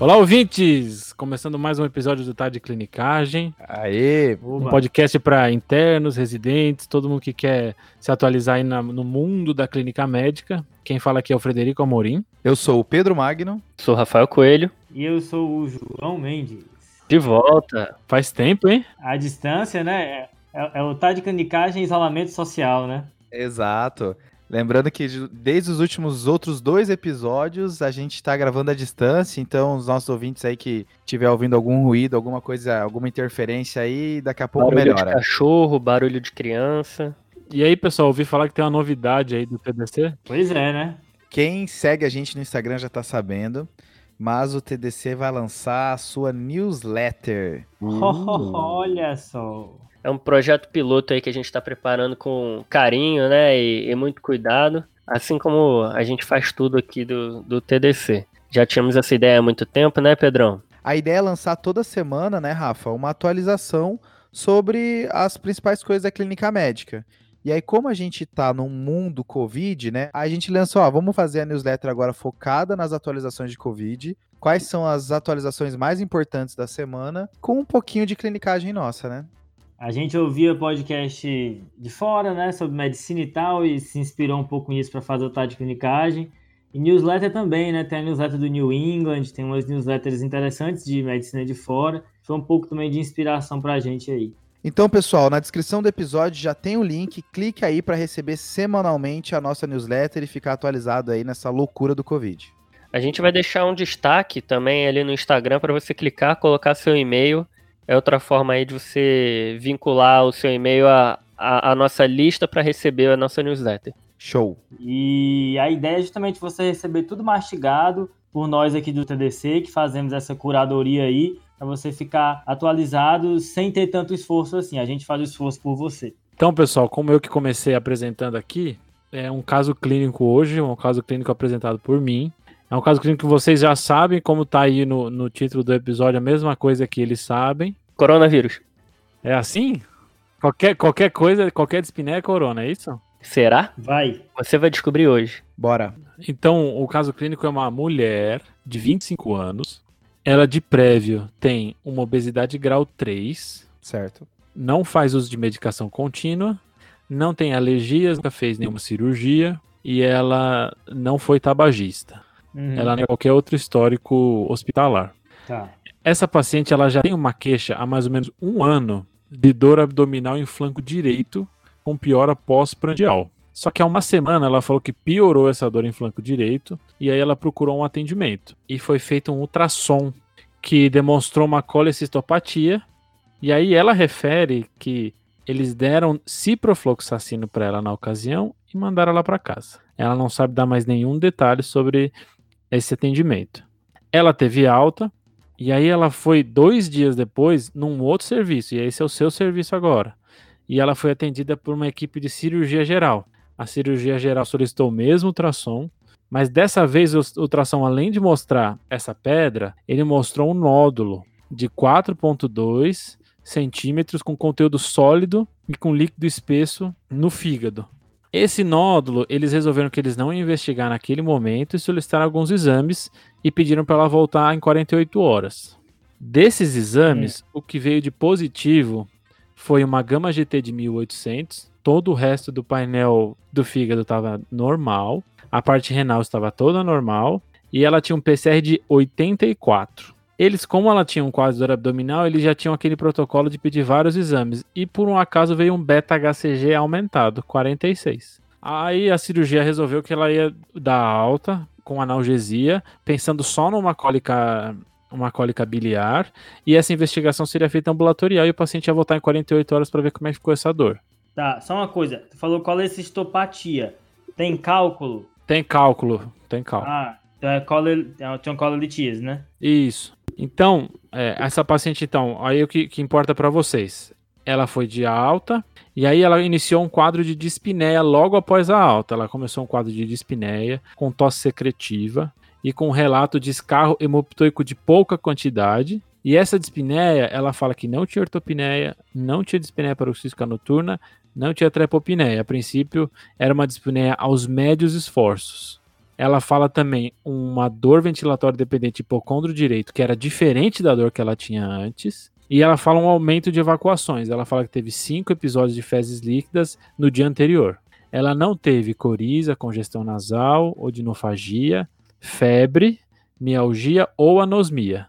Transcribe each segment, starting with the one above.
Olá, ouvintes! Começando mais um episódio do Tá de Clinicagem. Aê! Um podcast para internos, residentes, todo mundo que quer se atualizar aí na, no mundo da clínica médica. Quem fala aqui é o Frederico Amorim. Eu sou o Pedro Magno. Sou o Rafael Coelho. E eu sou o João Mendes. De volta. Faz tempo, hein? A distância, né? É, é o Tá de Clinicagem e isolamento social, né? Exato. Lembrando que desde os últimos outros dois episódios a gente está gravando à distância, então os nossos ouvintes aí que tiver ouvindo algum ruído, alguma coisa, alguma interferência aí, daqui a pouco barulho melhora. de cachorro, barulho de criança. E aí, pessoal, ouvi falar que tem uma novidade aí do TDC? Pois é, né? Quem segue a gente no Instagram já está sabendo, mas o TDC vai lançar a sua newsletter. Uh. Olha só. É um projeto piloto aí que a gente está preparando com carinho, né? E, e, muito cuidado. Assim como a gente faz tudo aqui do, do TDC. Já tínhamos essa ideia há muito tempo, né, Pedrão? A ideia é lançar toda semana, né, Rafa, uma atualização sobre as principais coisas da clínica médica. E aí, como a gente tá num mundo Covid, né? A gente lançou, ó, vamos fazer a newsletter agora focada nas atualizações de Covid. Quais são as atualizações mais importantes da semana, com um pouquinho de clinicagem nossa, né? A gente ouvia podcast de fora, né, sobre medicina e tal, e se inspirou um pouco nisso para fazer o tal de clinicagem. E newsletter também, né? Tem a newsletter do New England, tem umas newsletters interessantes de medicina de fora. Foi um pouco também de inspiração para a gente aí. Então, pessoal, na descrição do episódio já tem o link, clique aí para receber semanalmente a nossa newsletter e ficar atualizado aí nessa loucura do Covid. A gente vai deixar um destaque também ali no Instagram para você clicar, colocar seu e-mail é outra forma aí de você vincular o seu e-mail à, à, à nossa lista para receber a nossa newsletter. Show! E a ideia é justamente você receber tudo mastigado por nós aqui do TDC, que fazemos essa curadoria aí, para você ficar atualizado sem ter tanto esforço assim. A gente faz o esforço por você. Então, pessoal, como eu que comecei apresentando aqui, é um caso clínico hoje, um caso clínico apresentado por mim. É um caso clínico que vocês já sabem, como tá aí no, no título do episódio, a mesma coisa que eles sabem. Coronavírus. É assim? Qualquer, qualquer coisa, qualquer dispneia é corona, é isso? Será? Vai. Você vai descobrir hoje. Bora. Então, o caso clínico é uma mulher de 25 anos. Ela, de prévio, tem uma obesidade grau 3. Certo. Não faz uso de medicação contínua. Não tem alergias, nunca fez nenhuma cirurgia. E ela não foi tabagista. Uhum. Ela não tem qualquer outro histórico hospitalar. Tá. Essa paciente ela já tem uma queixa há mais ou menos um ano de dor abdominal em flanco direito com piora pós-prandial. Só que há uma semana ela falou que piorou essa dor em flanco direito e aí ela procurou um atendimento. E foi feito um ultrassom que demonstrou uma colecistopatia. E aí ela refere que eles deram ciprofloxacino para ela na ocasião e mandaram ela para casa. Ela não sabe dar mais nenhum detalhe sobre esse atendimento. Ela teve alta, e aí ela foi dois dias depois num outro serviço, e esse é o seu serviço agora. E ela foi atendida por uma equipe de cirurgia geral. A cirurgia geral solicitou o mesmo ultrassom, mas dessa vez o ultrassom, além de mostrar essa pedra, ele mostrou um nódulo de 4,2 centímetros com conteúdo sólido e com líquido espesso no fígado. Esse nódulo, eles resolveram que eles não iam investigar naquele momento e solicitaram alguns exames e pediram para ela voltar em 48 horas. Desses exames, hum. o que veio de positivo foi uma gama GT de 1800, todo o resto do painel do fígado estava normal, a parte renal estava toda normal e ela tinha um PCR de 84. Eles, como ela tinha um quadro dor abdominal, eles já tinham aquele protocolo de pedir vários exames. E por um acaso veio um beta-HCG aumentado, 46. Aí a cirurgia resolveu que ela ia dar alta com analgesia, pensando só numa cólica, uma cólica biliar, e essa investigação seria feita ambulatorial e o paciente ia voltar em 48 horas para ver como é que ficou essa dor. Tá, só uma coisa, tu falou colecistopatia. Tem cálculo? Tem cálculo, tem cálculo. Ah, então é cole, tinha um colelitíase, né? Isso. Então, é, essa paciente, então, aí o que, que importa para vocês? Ela foi de alta e aí ela iniciou um quadro de dispneia logo após a alta. Ela começou um quadro de dispneia com tosse secretiva e com relato de escarro hemoptoico de pouca quantidade. E essa dispneia, ela fala que não tinha ortopneia, não tinha dispneia paroxística noturna, não tinha trepopneia. A princípio, era uma dispneia aos médios esforços. Ela fala também uma dor ventilatória dependente hipocondro direito, que era diferente da dor que ela tinha antes. E ela fala um aumento de evacuações. Ela fala que teve cinco episódios de fezes líquidas no dia anterior. Ela não teve coriza, congestão nasal, odinofagia, febre, mialgia ou anosmia.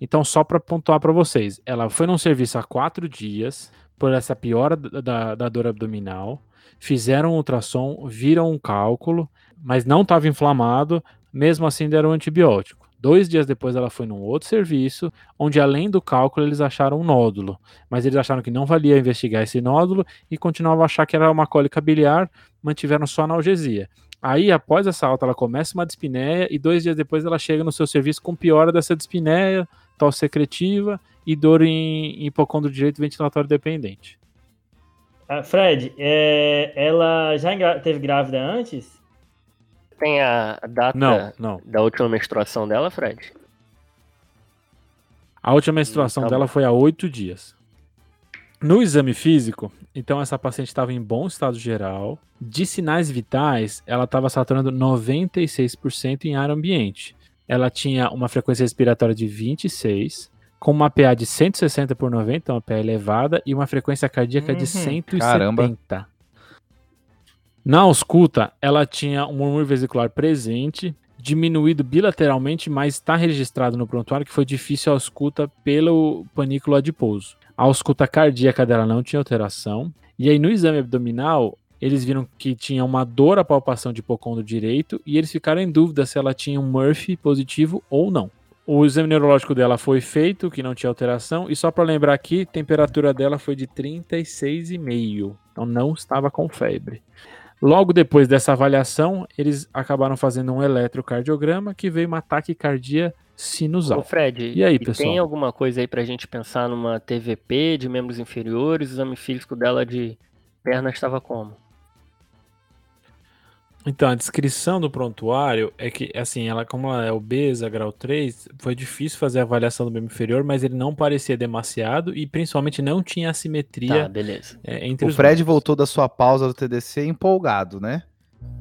Então, só para pontuar para vocês, ela foi num serviço há quatro dias por essa piora da, da dor abdominal, fizeram ultrassom, viram um cálculo, mas não estava inflamado, mesmo assim deram um antibiótico. Dois dias depois ela foi num outro serviço, onde além do cálculo eles acharam um nódulo, mas eles acharam que não valia investigar esse nódulo e continuavam a achar que era uma cólica biliar, mantiveram só analgesia. Aí, após essa alta, ela começa uma dispneia e dois dias depois ela chega no seu serviço com piora dessa dispneia, tosse secretiva e dor em hipocondro direito ventilatório dependente. Ah, Fred, é, ela já teve grávida antes? Tem a data não, não. da última menstruação dela, Fred? A última menstruação tá dela foi há oito dias. No exame físico, então essa paciente estava em bom estado geral. De sinais vitais, ela estava saturando 96% em ar ambiente. Ela tinha uma frequência respiratória de 26, com uma PA de 160 por 90, uma PA elevada, e uma frequência cardíaca uhum. de 170. Caramba. Na ausculta, ela tinha um murmúrio vesicular presente, diminuído bilateralmente, mas está registrado no prontuário que foi difícil a ausculta pelo panículo adiposo. A ausculta cardíaca dela não tinha alteração. E aí, no exame abdominal, eles viram que tinha uma dor à palpação de hipocondro direito e eles ficaram em dúvida se ela tinha um Murphy positivo ou não. O exame neurológico dela foi feito, que não tinha alteração, e só para lembrar aqui, a temperatura dela foi de 36,5, então não estava com febre. Logo depois dessa avaliação, eles acabaram fazendo um eletrocardiograma que veio uma taquicardia sinusal. Ô Fred, e aí, pessoal? Tem alguma coisa aí pra gente pensar numa TVP de membros inferiores? O exame físico dela de perna estava como? Então, a descrição do prontuário é que, assim, ela, como ela é obesa, grau 3, foi difícil fazer a avaliação do membro inferior, mas ele não parecia demasiado e principalmente não tinha assimetria. Tá, beleza. É, entre o Fred membros. voltou da sua pausa do TDC empolgado, né?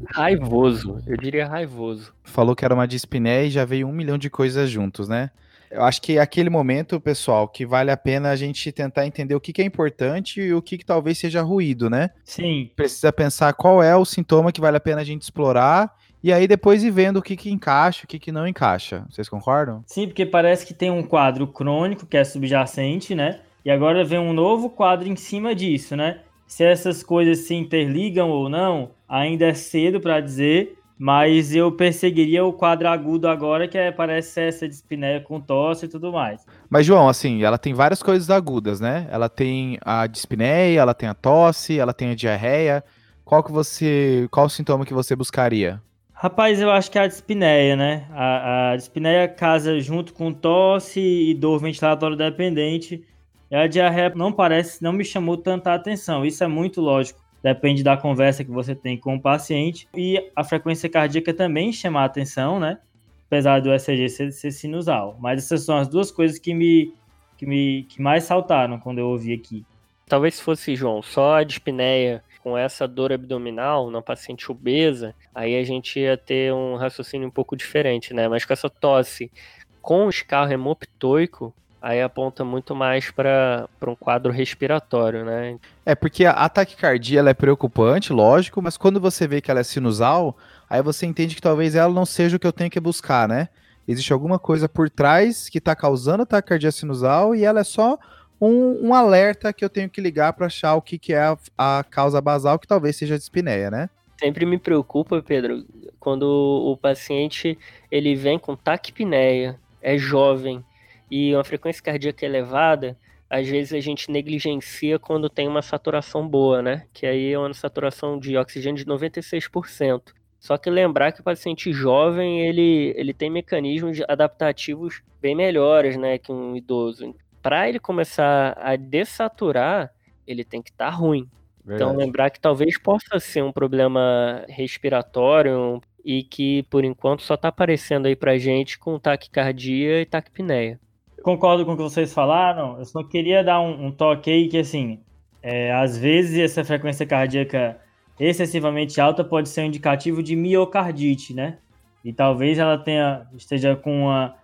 Raivoso, eu diria raivoso. Falou que era uma dispneia e já veio um milhão de coisas juntos, né? Eu acho que é aquele momento, pessoal, que vale a pena a gente tentar entender o que, que é importante e o que, que talvez seja ruído, né? Sim. Precisa pensar qual é o sintoma que vale a pena a gente explorar e aí depois ir vendo o que, que encaixa, o que, que não encaixa. Vocês concordam? Sim, porque parece que tem um quadro crônico que é subjacente, né? E agora vem um novo quadro em cima disso, né? Se essas coisas se interligam ou não, ainda é cedo para dizer, mas eu perseguiria o quadro agudo agora, que é, parece ser essa dispneia com tosse e tudo mais. Mas, João, assim, ela tem várias coisas agudas, né? Ela tem a dispneia, ela tem a tosse, ela tem a diarreia. Qual que você. Qual o sintoma que você buscaria? Rapaz, eu acho que é a dispneia, né? A, a dispneia casa junto com tosse e dor ventilatória dependente. E a diarreia não parece, não me chamou tanta atenção. Isso é muito lógico depende da conversa que você tem com o paciente. E a frequência cardíaca também chama a atenção, né? Apesar do ECG ser, ser sinusal. Mas essas são as duas coisas que me, que me que mais saltaram quando eu ouvi aqui. Talvez se fosse, João, só a dispneia com essa dor abdominal na paciente obesa, aí a gente ia ter um raciocínio um pouco diferente, né? Mas com essa tosse com escarro hemoptoico, aí aponta muito mais para um quadro respiratório, né? É, porque a, taquicardia ela é preocupante, lógico, mas quando você vê que ela é sinusal, aí você entende que talvez ela não seja o que eu tenho que buscar, né? Existe alguma coisa por trás que está causando a taquicardia sinusal e ela é só um, um alerta que eu tenho que ligar para achar o que, que é a, a, causa basal, que talvez seja a dispneia, né? Sempre me preocupa, Pedro, quando o paciente ele vem com taquipneia, é jovem, e uma frequência cardíaca elevada, às vezes a gente negligencia quando tem uma saturação boa, né? Que aí é uma saturação de oxigênio de 96%. Só que lembrar que o paciente jovem, ele, ele tem mecanismos adaptativos bem melhores, né, que um idoso. Para ele começar a dessaturar, ele tem que estar tá ruim. Então, Verdade. Então lembrar que talvez possa ser um problema respiratório e que por enquanto só está aparecendo aí pra gente com taquicardia e taquipneia. Concordo com o que vocês falaram, eu só queria dar um, um toque aí que, assim, é, às vezes essa frequência cardíaca excessivamente alta pode ser um indicativo de miocardite, né? E talvez ela tenha esteja com, uma,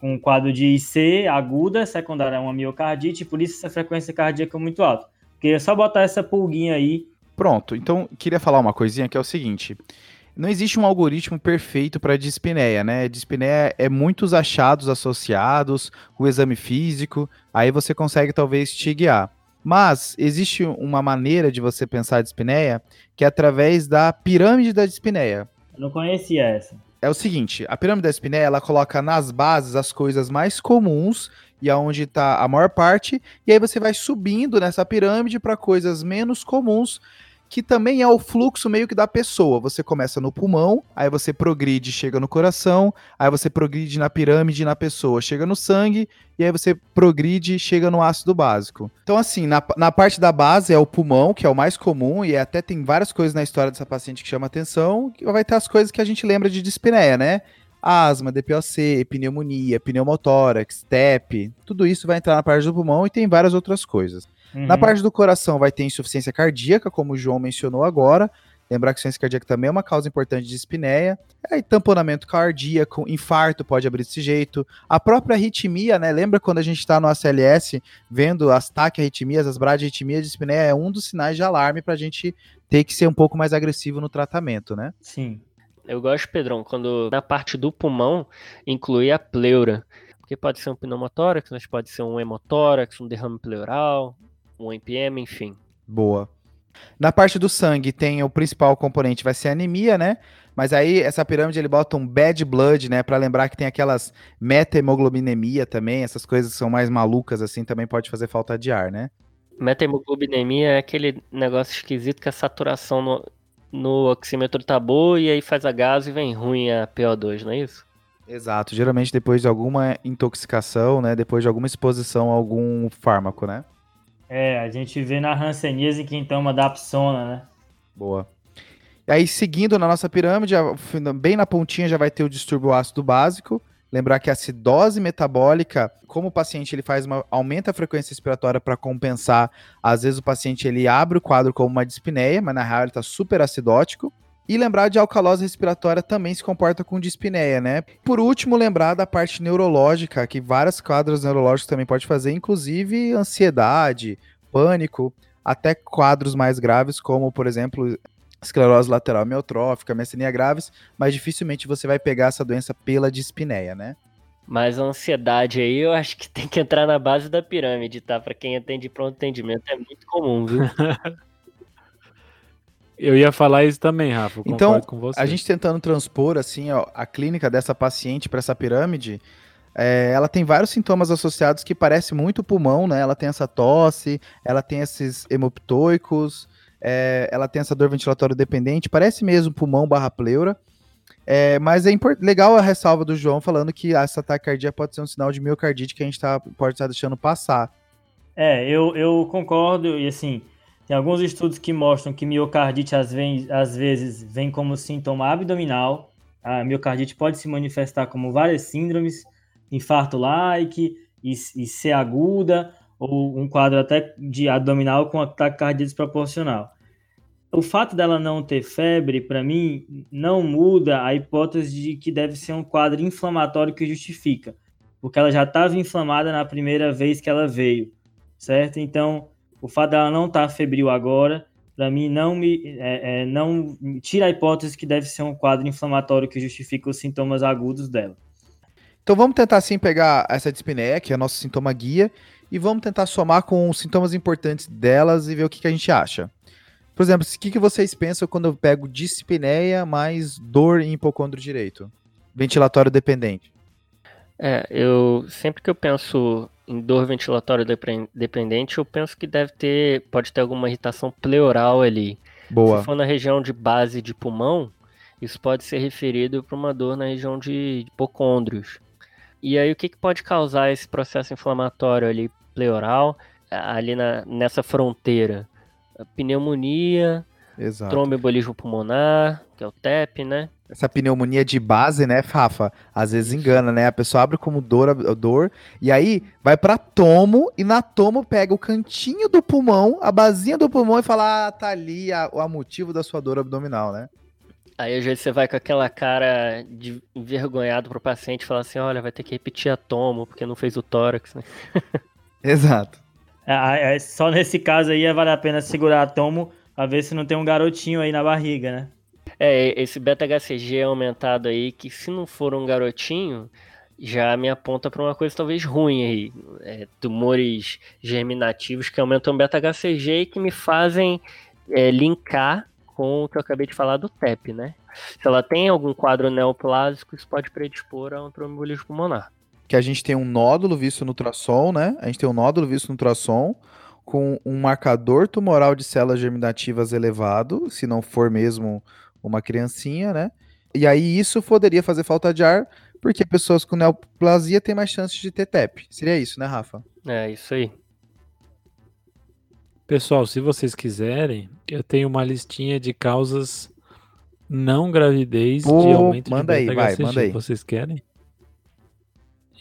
com um quadro de IC aguda, secundária a uma miocardite, por isso essa frequência cardíaca é muito alta. Queria só botar essa pulguinha aí. Pronto, então queria falar uma coisinha que é o seguinte. Não existe um algoritmo perfeito para dispneia, né? Dispneia é muitos achados associados, o exame físico, aí você consegue talvez te guiar. Mas existe uma maneira de você pensar a dispneia que é através da pirâmide da dispneia. Eu não conhecia essa. É o seguinte, a pirâmide da dispneia, ela coloca nas bases as coisas mais comuns e aonde está a maior parte, e aí você vai subindo nessa pirâmide para coisas menos comuns que também é o fluxo meio que da pessoa. Você começa no pulmão, aí você progride, chega no coração, aí você progride na pirâmide na pessoa, chega no sangue, e aí você progride, chega no ácido básico. Então, assim, na, na parte da base é o pulmão, que é o mais comum, e até tem várias coisas na história dessa paciente que chama atenção, que vai ter as coisas que a gente lembra de dispneia, né? Asma, DPOC, pneumonia, pneumotórax, TEP, tudo isso vai entrar na parte do pulmão e tem várias outras coisas. Uhum. Na parte do coração vai ter insuficiência cardíaca, como o João mencionou agora. Lembrar que insuficiência cardíaca também é uma causa importante de espinéia. Aí, tamponamento cardíaco, infarto pode abrir desse jeito. A própria arritmia, né? Lembra quando a gente está no ACLS vendo as taquiarritmias, as bradiarritmias de espinéia? É um dos sinais de alarme para a gente ter que ser um pouco mais agressivo no tratamento, né? Sim. Eu gosto, Pedrão, quando na parte do pulmão inclui a pleura. Porque pode ser um pneumotórax, mas pode ser um hemotórax, um derrame pleural, um NPM, enfim. Boa. Na parte do sangue tem o principal componente vai ser a anemia, né? Mas aí essa pirâmide ele bota um bad blood, né, para lembrar que tem aquelas meta-hemoglobinemia também, essas coisas que são mais malucas assim, também pode fazer falta de ar, né? Meta-hemoglobinemia é aquele negócio esquisito que a saturação no, no oxímetro tá boa e aí faz a gás e vem ruim a PO2, não é isso? Exato, geralmente depois de alguma intoxicação, né, depois de alguma exposição a algum fármaco, né? É, a gente vê na Hanseníase quem toma Dapsona, né? Boa. E aí, seguindo na nossa pirâmide, bem na pontinha já vai ter o distúrbio ácido básico. Lembrar que a acidose metabólica, como o paciente ele faz uma aumenta a frequência respiratória para compensar, às vezes o paciente ele abre o quadro como uma dispneia, mas na real ele está super acidótico. E lembrar de alcalose respiratória também se comporta com dispneia, né? Por último, lembrar da parte neurológica, que vários quadros neurológicos também pode fazer, inclusive ansiedade, pânico, até quadros mais graves, como, por exemplo, esclerose lateral amiotrófica, miastenia graves, mas dificilmente você vai pegar essa doença pela dispneia, né? Mas a ansiedade aí eu acho que tem que entrar na base da pirâmide, tá? Para quem atende pronto atendimento é muito comum, viu? Eu ia falar isso também, Rafa. então, a gente tentando transpor assim ó, a clínica dessa paciente para essa pirâmide, é, ela tem vários sintomas associados que parecem muito pulmão, né? Ela tem essa tosse, ela tem esses hemoptoicos, é, ela tem essa dor ventilatória dependente, parece mesmo pulmão barra pleura. É, mas é legal a ressalva do João falando que essa taquicardia pode ser um sinal de miocardite que a gente tá, pode estar tá deixando passar. É, eu, eu concordo, e assim, tem alguns estudos que mostram que miocardite às vezes, às vezes vem como sintoma abdominal. A miocardite pode se manifestar como várias síndromes, infarto-like, e, e ser aguda, ou um quadro até de abdominal com ataque cardíaco desproporcional. O fato dela não ter febre, para mim, não muda a hipótese de que deve ser um quadro inflamatório que justifica, porque ela já estava inflamada na primeira vez que ela veio, certo? Então, o fato dela não estar tá febril agora, para mim, não me é, é, não tira a hipótese que deve ser um quadro inflamatório que justifica os sintomas agudos dela. Então vamos tentar assim pegar essa dispneia, que é o nosso sintoma guia, e vamos tentar somar com os sintomas importantes delas e ver o que, que a gente acha. Por exemplo, o que, que vocês pensam quando eu pego dispneia mais dor em hipocondro direito? Ventilatório dependente. É, eu sempre que eu penso em dor ventilatória dependente, eu penso que deve ter, pode ter alguma irritação pleural ali. Boa. Se for na região de base de pulmão, isso pode ser referido para uma dor na região de hipocôndrios. E aí o que, que pode causar esse processo inflamatório ali pleural, ali na, nessa fronteira? Pneumonia, Exato. tromboembolismo pulmonar, que é o TEP, né? Essa pneumonia de base, né, Fafa? Às vezes engana, né? A pessoa abre como dor, dor e aí vai para tomo e na tomo pega o cantinho do pulmão, a basinha do pulmão e fala: "Ah, tá ali a, o motivo da sua dor abdominal, né?" Aí às vezes você vai com aquela cara de envergonhado pro paciente e fala assim, olha, vai ter que repetir a tomo, porque não fez o tórax, né? Exato. É, é, só nesse caso aí vale a pena segurar a tomo pra ver se não tem um garotinho aí na barriga, né? É, esse beta-HCG aumentado aí, que se não for um garotinho, já me aponta para uma coisa talvez ruim aí. É, tumores germinativos que aumentam beta-HCG e que me fazem é, linkar com o que eu acabei de falar do TEP, né? Se ela tem algum quadro neoplásico, isso pode predispor a um trombolismo pulmonar. Que a gente tem um nódulo visto no ultrassom, né? A gente tem um nódulo visto no ultrassom com um marcador tumoral de células germinativas elevado, se não for mesmo uma criancinha, né? E aí isso poderia fazer falta de ar, porque pessoas com neoplasia têm mais chances de ter TEP. Seria isso, né, Rafa? É, isso aí. Pessoal, se vocês quiserem, eu tenho uma listinha de causas não gravidez Pô, de aumento manda de aí, vai, manda aí. Vocês querem?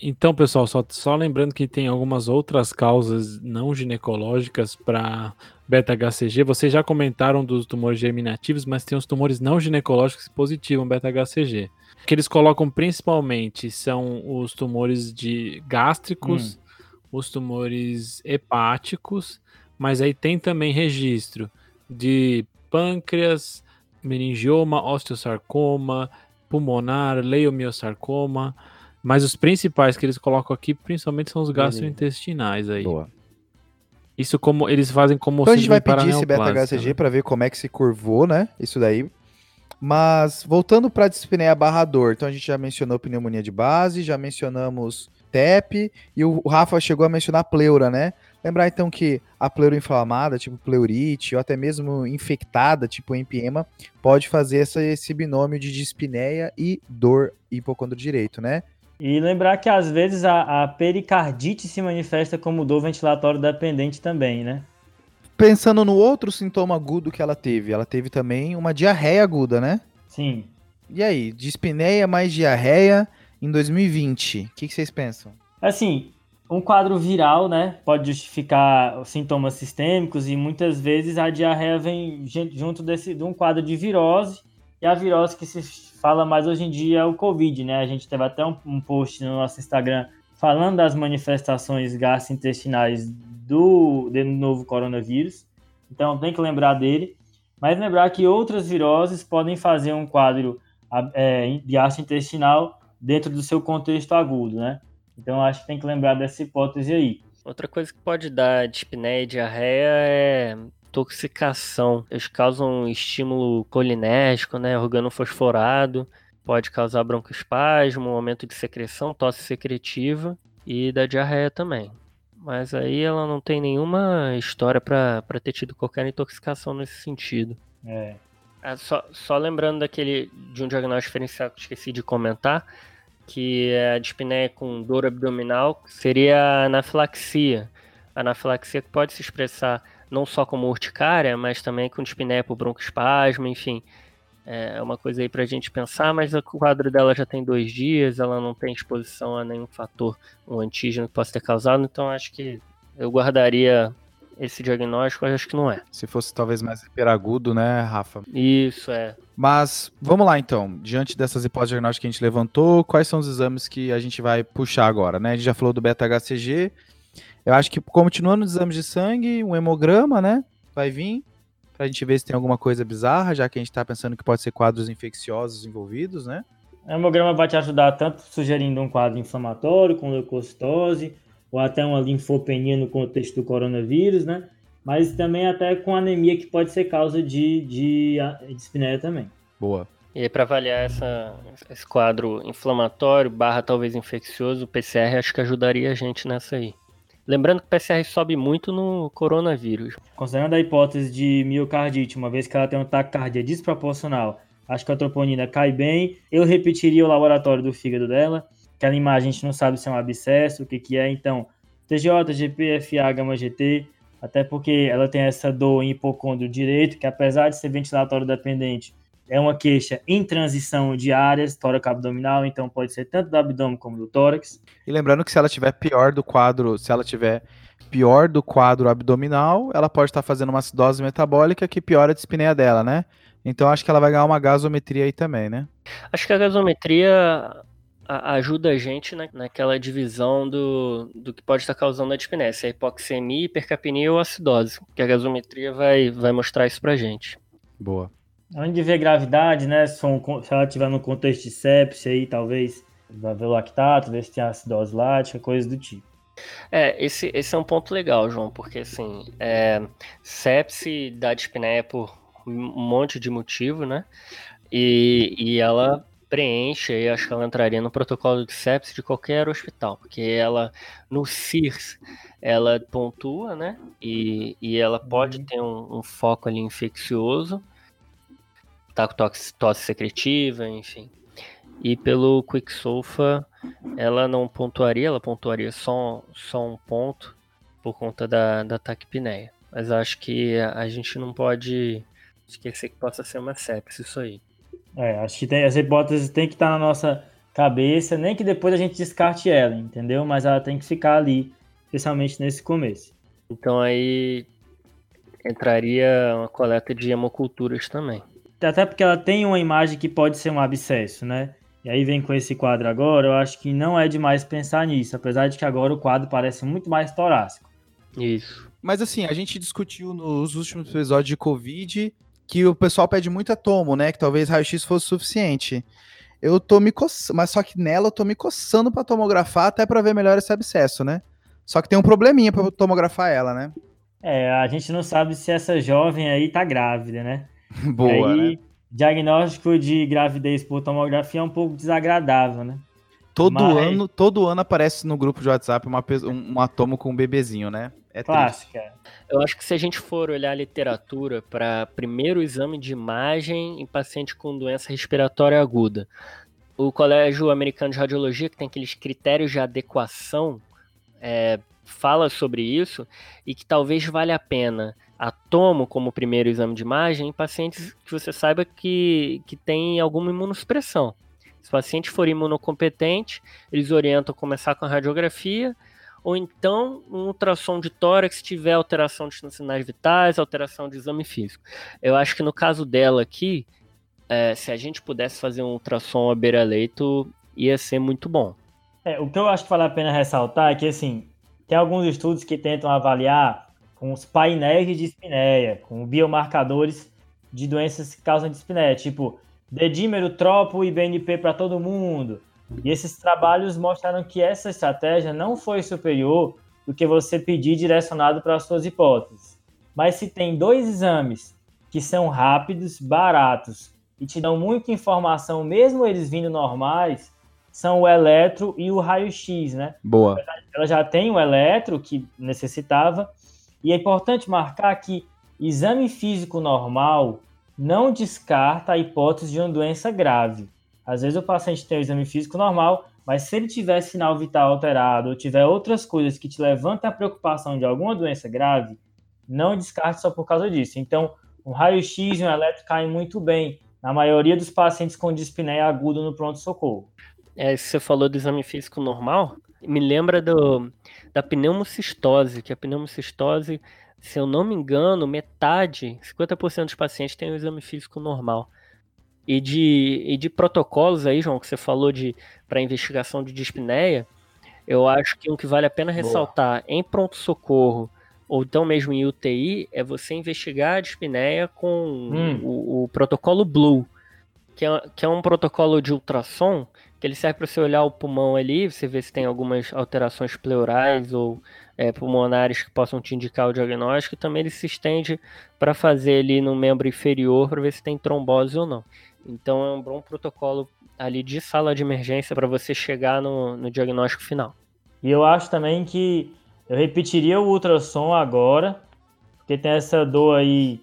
Então, pessoal, só, só lembrando que tem algumas outras causas não ginecológicas para beta-HCG. Vocês já comentaram dos tumores germinativos, mas tem os tumores não ginecológicos que positivam beta-HCG. O que eles colocam principalmente são os tumores de gástricos, os tumores hepáticos, mas aí tem também registro de pâncreas, meningioma, osteosarcoma, pulmonar, leiomiosarcoma, mas os principais que eles colocam aqui, principalmente são os gastrointestinais aí. Boa. Isso como eles fazem como Então a gente vai pedir esse paraneoplásica, beta-HCG né? para ver como é que se curvou, né? Isso daí. Mas voltando para a dispneia barra dor, então a gente já mencionou pneumonia de base, já mencionamos TEP e o o Rafa chegou a mencionar pleura, né? Lembrar então que a pleura inflamada, tipo pleurite, ou até mesmo infectada, tipo empiema, pode fazer essa- esse binômio de dispneia e dor hipocondro direito, né? E lembrar que às vezes a, a pericardite se manifesta como dor ventilatório dependente também, né? Pensando no outro sintoma agudo que ela teve, ela teve também uma diarreia aguda, né? Sim. E aí, dispneia mais diarreia em 2020, o que, que vocês pensam? Assim, um quadro viral, né, pode justificar sintomas sistêmicos e muitas vezes a diarreia vem junto desse, de um quadro de virose e a virose que se fala mais hoje em dia é o Covid, né? A gente teve até um, um post no nosso Instagram falando das manifestações gastrointestinais do, do novo coronavírus. Então tem que lembrar dele, mas lembrar que outras viroses podem fazer um quadro é, gastrointestinal dentro do seu contexto agudo, né? Então acho que tem que lembrar dessa hipótese aí. Outra coisa que pode dar dispneia e diarreia é toxicação. Eles causam estímulo colinérgico, né, organo fosforado, pode causar broncoespasmo, aumento de secreção, tosse secretiva e da diarreia também. Mas aí ela não tem nenhuma história para ter tido qualquer intoxicação nesse sentido. É. Ah, só, só lembrando daquele de um diagnóstico diferencial que esqueci de comentar, que é a dispneia com dor abdominal seria a anafilaxia. A anafilaxia que pode se expressar não só como urticária, mas também com dispneia por broncoespasmo, enfim. É uma coisa aí pra gente pensar, mas o quadro dela já tem dois dias, ela não tem exposição a nenhum fator, um antígeno que possa ter causado, então acho que eu guardaria esse diagnóstico, acho que não é. Se fosse talvez mais hiperagudo, né, Rafa? Isso, é. Mas vamos lá então, diante dessas hipóteses diagnósticas que a gente levantou, quais são os exames que a gente vai puxar agora, né? A gente já falou do beta-HCG, eu acho que continuando os exames de sangue, um hemograma, né, vai vir, pra gente ver se tem alguma coisa bizarra, já que a gente tá pensando que pode ser quadros infecciosos envolvidos, né? O hemograma vai te ajudar tanto sugerindo um quadro inflamatório, com leucocitose, ou até uma linfopenia no contexto do coronavírus, né? Mas também até com anemia que pode ser causa de, de, de dispneia também. Boa. E aí, para avaliar essa, esse quadro inflamatório, barra talvez infeccioso, o PCR acho que ajudaria a gente nessa aí. Lembrando que o PCR sobe muito no coronavírus. Considerando a hipótese de miocardite, uma vez que ela tem um taquicardia desproporcional, acho que a troponina cai bem. Eu repetiria o laboratório do fígado dela. Aquela imagem a gente não sabe se é um abscesso, o que, que é. Então, TJ, GP, FA, gama GT, até porque ela tem essa dor em hipocôndrio direito, que apesar de ser ventilatório dependente, é uma queixa em transição de áreas, tórax abdominal, então pode ser tanto do abdômen como do tórax. E lembrando que se ela tiver pior do quadro, se ela tiver pior do quadro abdominal, ela pode estar fazendo uma acidose metabólica que piora a dispneia dela, né? Então acho que ela vai ganhar uma gasometria aí também, né? Acho que a gasometria ajuda a gente na, naquela divisão do, do que pode estar causando a dispneia, se é hipoxemia, hipercapnia ou acidose, que a gasometria vai, vai mostrar isso pra gente. Boa. Onde ver gravidade, né? Se, ela estiver no contexto de sepsia aí, talvez vai ver o lactato, ver se tem acidose lática, coisa do tipo. É, esse, esse é um ponto legal, João, porque assim, é, sepse dá dispneia por um monte de motivo, né? E, e ela preenche, e acho que ela entraria no protocolo de sepsis de qualquer hospital, porque ela, no CIRS, ela pontua, né? E, e ela pode uhum. ter um, um, foco ali infeccioso, tá com tosse, tosse secretiva, enfim. E pelo Quicksolfa, ela não pontuaria, ela pontuaria só, só um ponto por conta da, da taquipneia. Mas acho que a gente não pode esquecer que possa ser uma sepsis isso aí. É, acho que tem, essa hipótese tem que estar na nossa cabeça, nem que depois a gente descarte ela, entendeu? Mas ela tem que ficar ali, especialmente nesse começo. Então aí entraria uma coleta de hemoculturas também. Até porque ela tem uma imagem que pode ser um abscesso, né? E aí vem com esse quadro agora, eu acho que não é demais pensar nisso, apesar de que agora o quadro parece muito mais torácico. Isso. Mas assim, a gente discutiu nos últimos episódios de Covid que o pessoal pede muito tomo, né? Que talvez raio-x fosse suficiente. Eu tô me coçando, mas só que nela eu tô me coçando para tomografar até para ver melhor esse abscesso, né? Só que tem um probleminha para tomografar ela, né? É, a gente não sabe se essa jovem aí tá grávida, né? Boa, aí, né? Diagnóstico de gravidez por tomografia é um pouco desagradável, né? Todo mas... ano, todo ano aparece no grupo de WhatsApp uma, um, um atomo com um bebezinho, né? É Clássica. Triste. Eu acho que se a gente for olhar a literatura para primeiro exame de imagem em paciente com doença respiratória aguda, o Colégio Americano de Radiologia, que tem aqueles critérios de adequação, é, fala sobre isso e que talvez valha a pena a tomo como primeiro exame de imagem em pacientes que você saiba que, que tem alguma imunossupressão. Se o paciente for imunocompetente, eles orientam a começar com a radiografia ou então um ultrassom de tórax se tiver alteração de sinais vitais, alteração de exame físico. Eu acho que no caso dela aqui, é, se a gente pudesse fazer um ultrassom à beira-leito, ia ser muito bom. É, o que eu acho que vale a pena ressaltar é que, assim, tem alguns estudos que tentam avaliar com os painéis de dispneia, com biomarcadores de doenças que causam dispneia, tipo dedímero, tropo e BNP para todo mundo, e esses trabalhos mostraram que essa estratégia não foi superior do que você pedir direcionado para as suas hipóteses. Mas se tem dois exames que são rápidos, baratos e te dão muita informação, mesmo eles vindo normais, são o eletro e o raio-x, né? Boa. Ela já tem o eletro que necessitava, e é importante marcar que exame físico normal não descarta a hipótese de uma doença grave. Às vezes o paciente tem o exame físico normal, mas se ele tiver sinal vital alterado ou tiver outras coisas que te levantam a preocupação de alguma doença grave, não descarte só por causa disso. Então, um raio-x e um eletro caem muito bem na maioria dos pacientes com dispneia aguda no pronto-socorro. É, você falou do exame físico normal, me lembra do, da pneumocistose, que a pneumocistose, se eu não me engano, metade, 50% dos pacientes têm o exame físico normal e de, e de protocolos aí, João, que você falou de para investigação de dispneia, eu acho que um que vale a pena ressaltar Boa. em pronto-socorro ou então mesmo em UTI é você investigar a dispneia com hum. o, o, protocolo Blue, que é, que é um protocolo de ultrassom que ele serve para você olhar o pulmão ali, você ver se tem algumas alterações pleurais ou é, pulmonares que possam te indicar o diagnóstico, e também ele se estende para fazer ali no membro inferior para ver se tem trombose ou não. Então é um bom protocolo ali de sala de emergência para você chegar no, no diagnóstico final. E eu acho também que eu repetiria o ultrassom agora, porque tem essa dor aí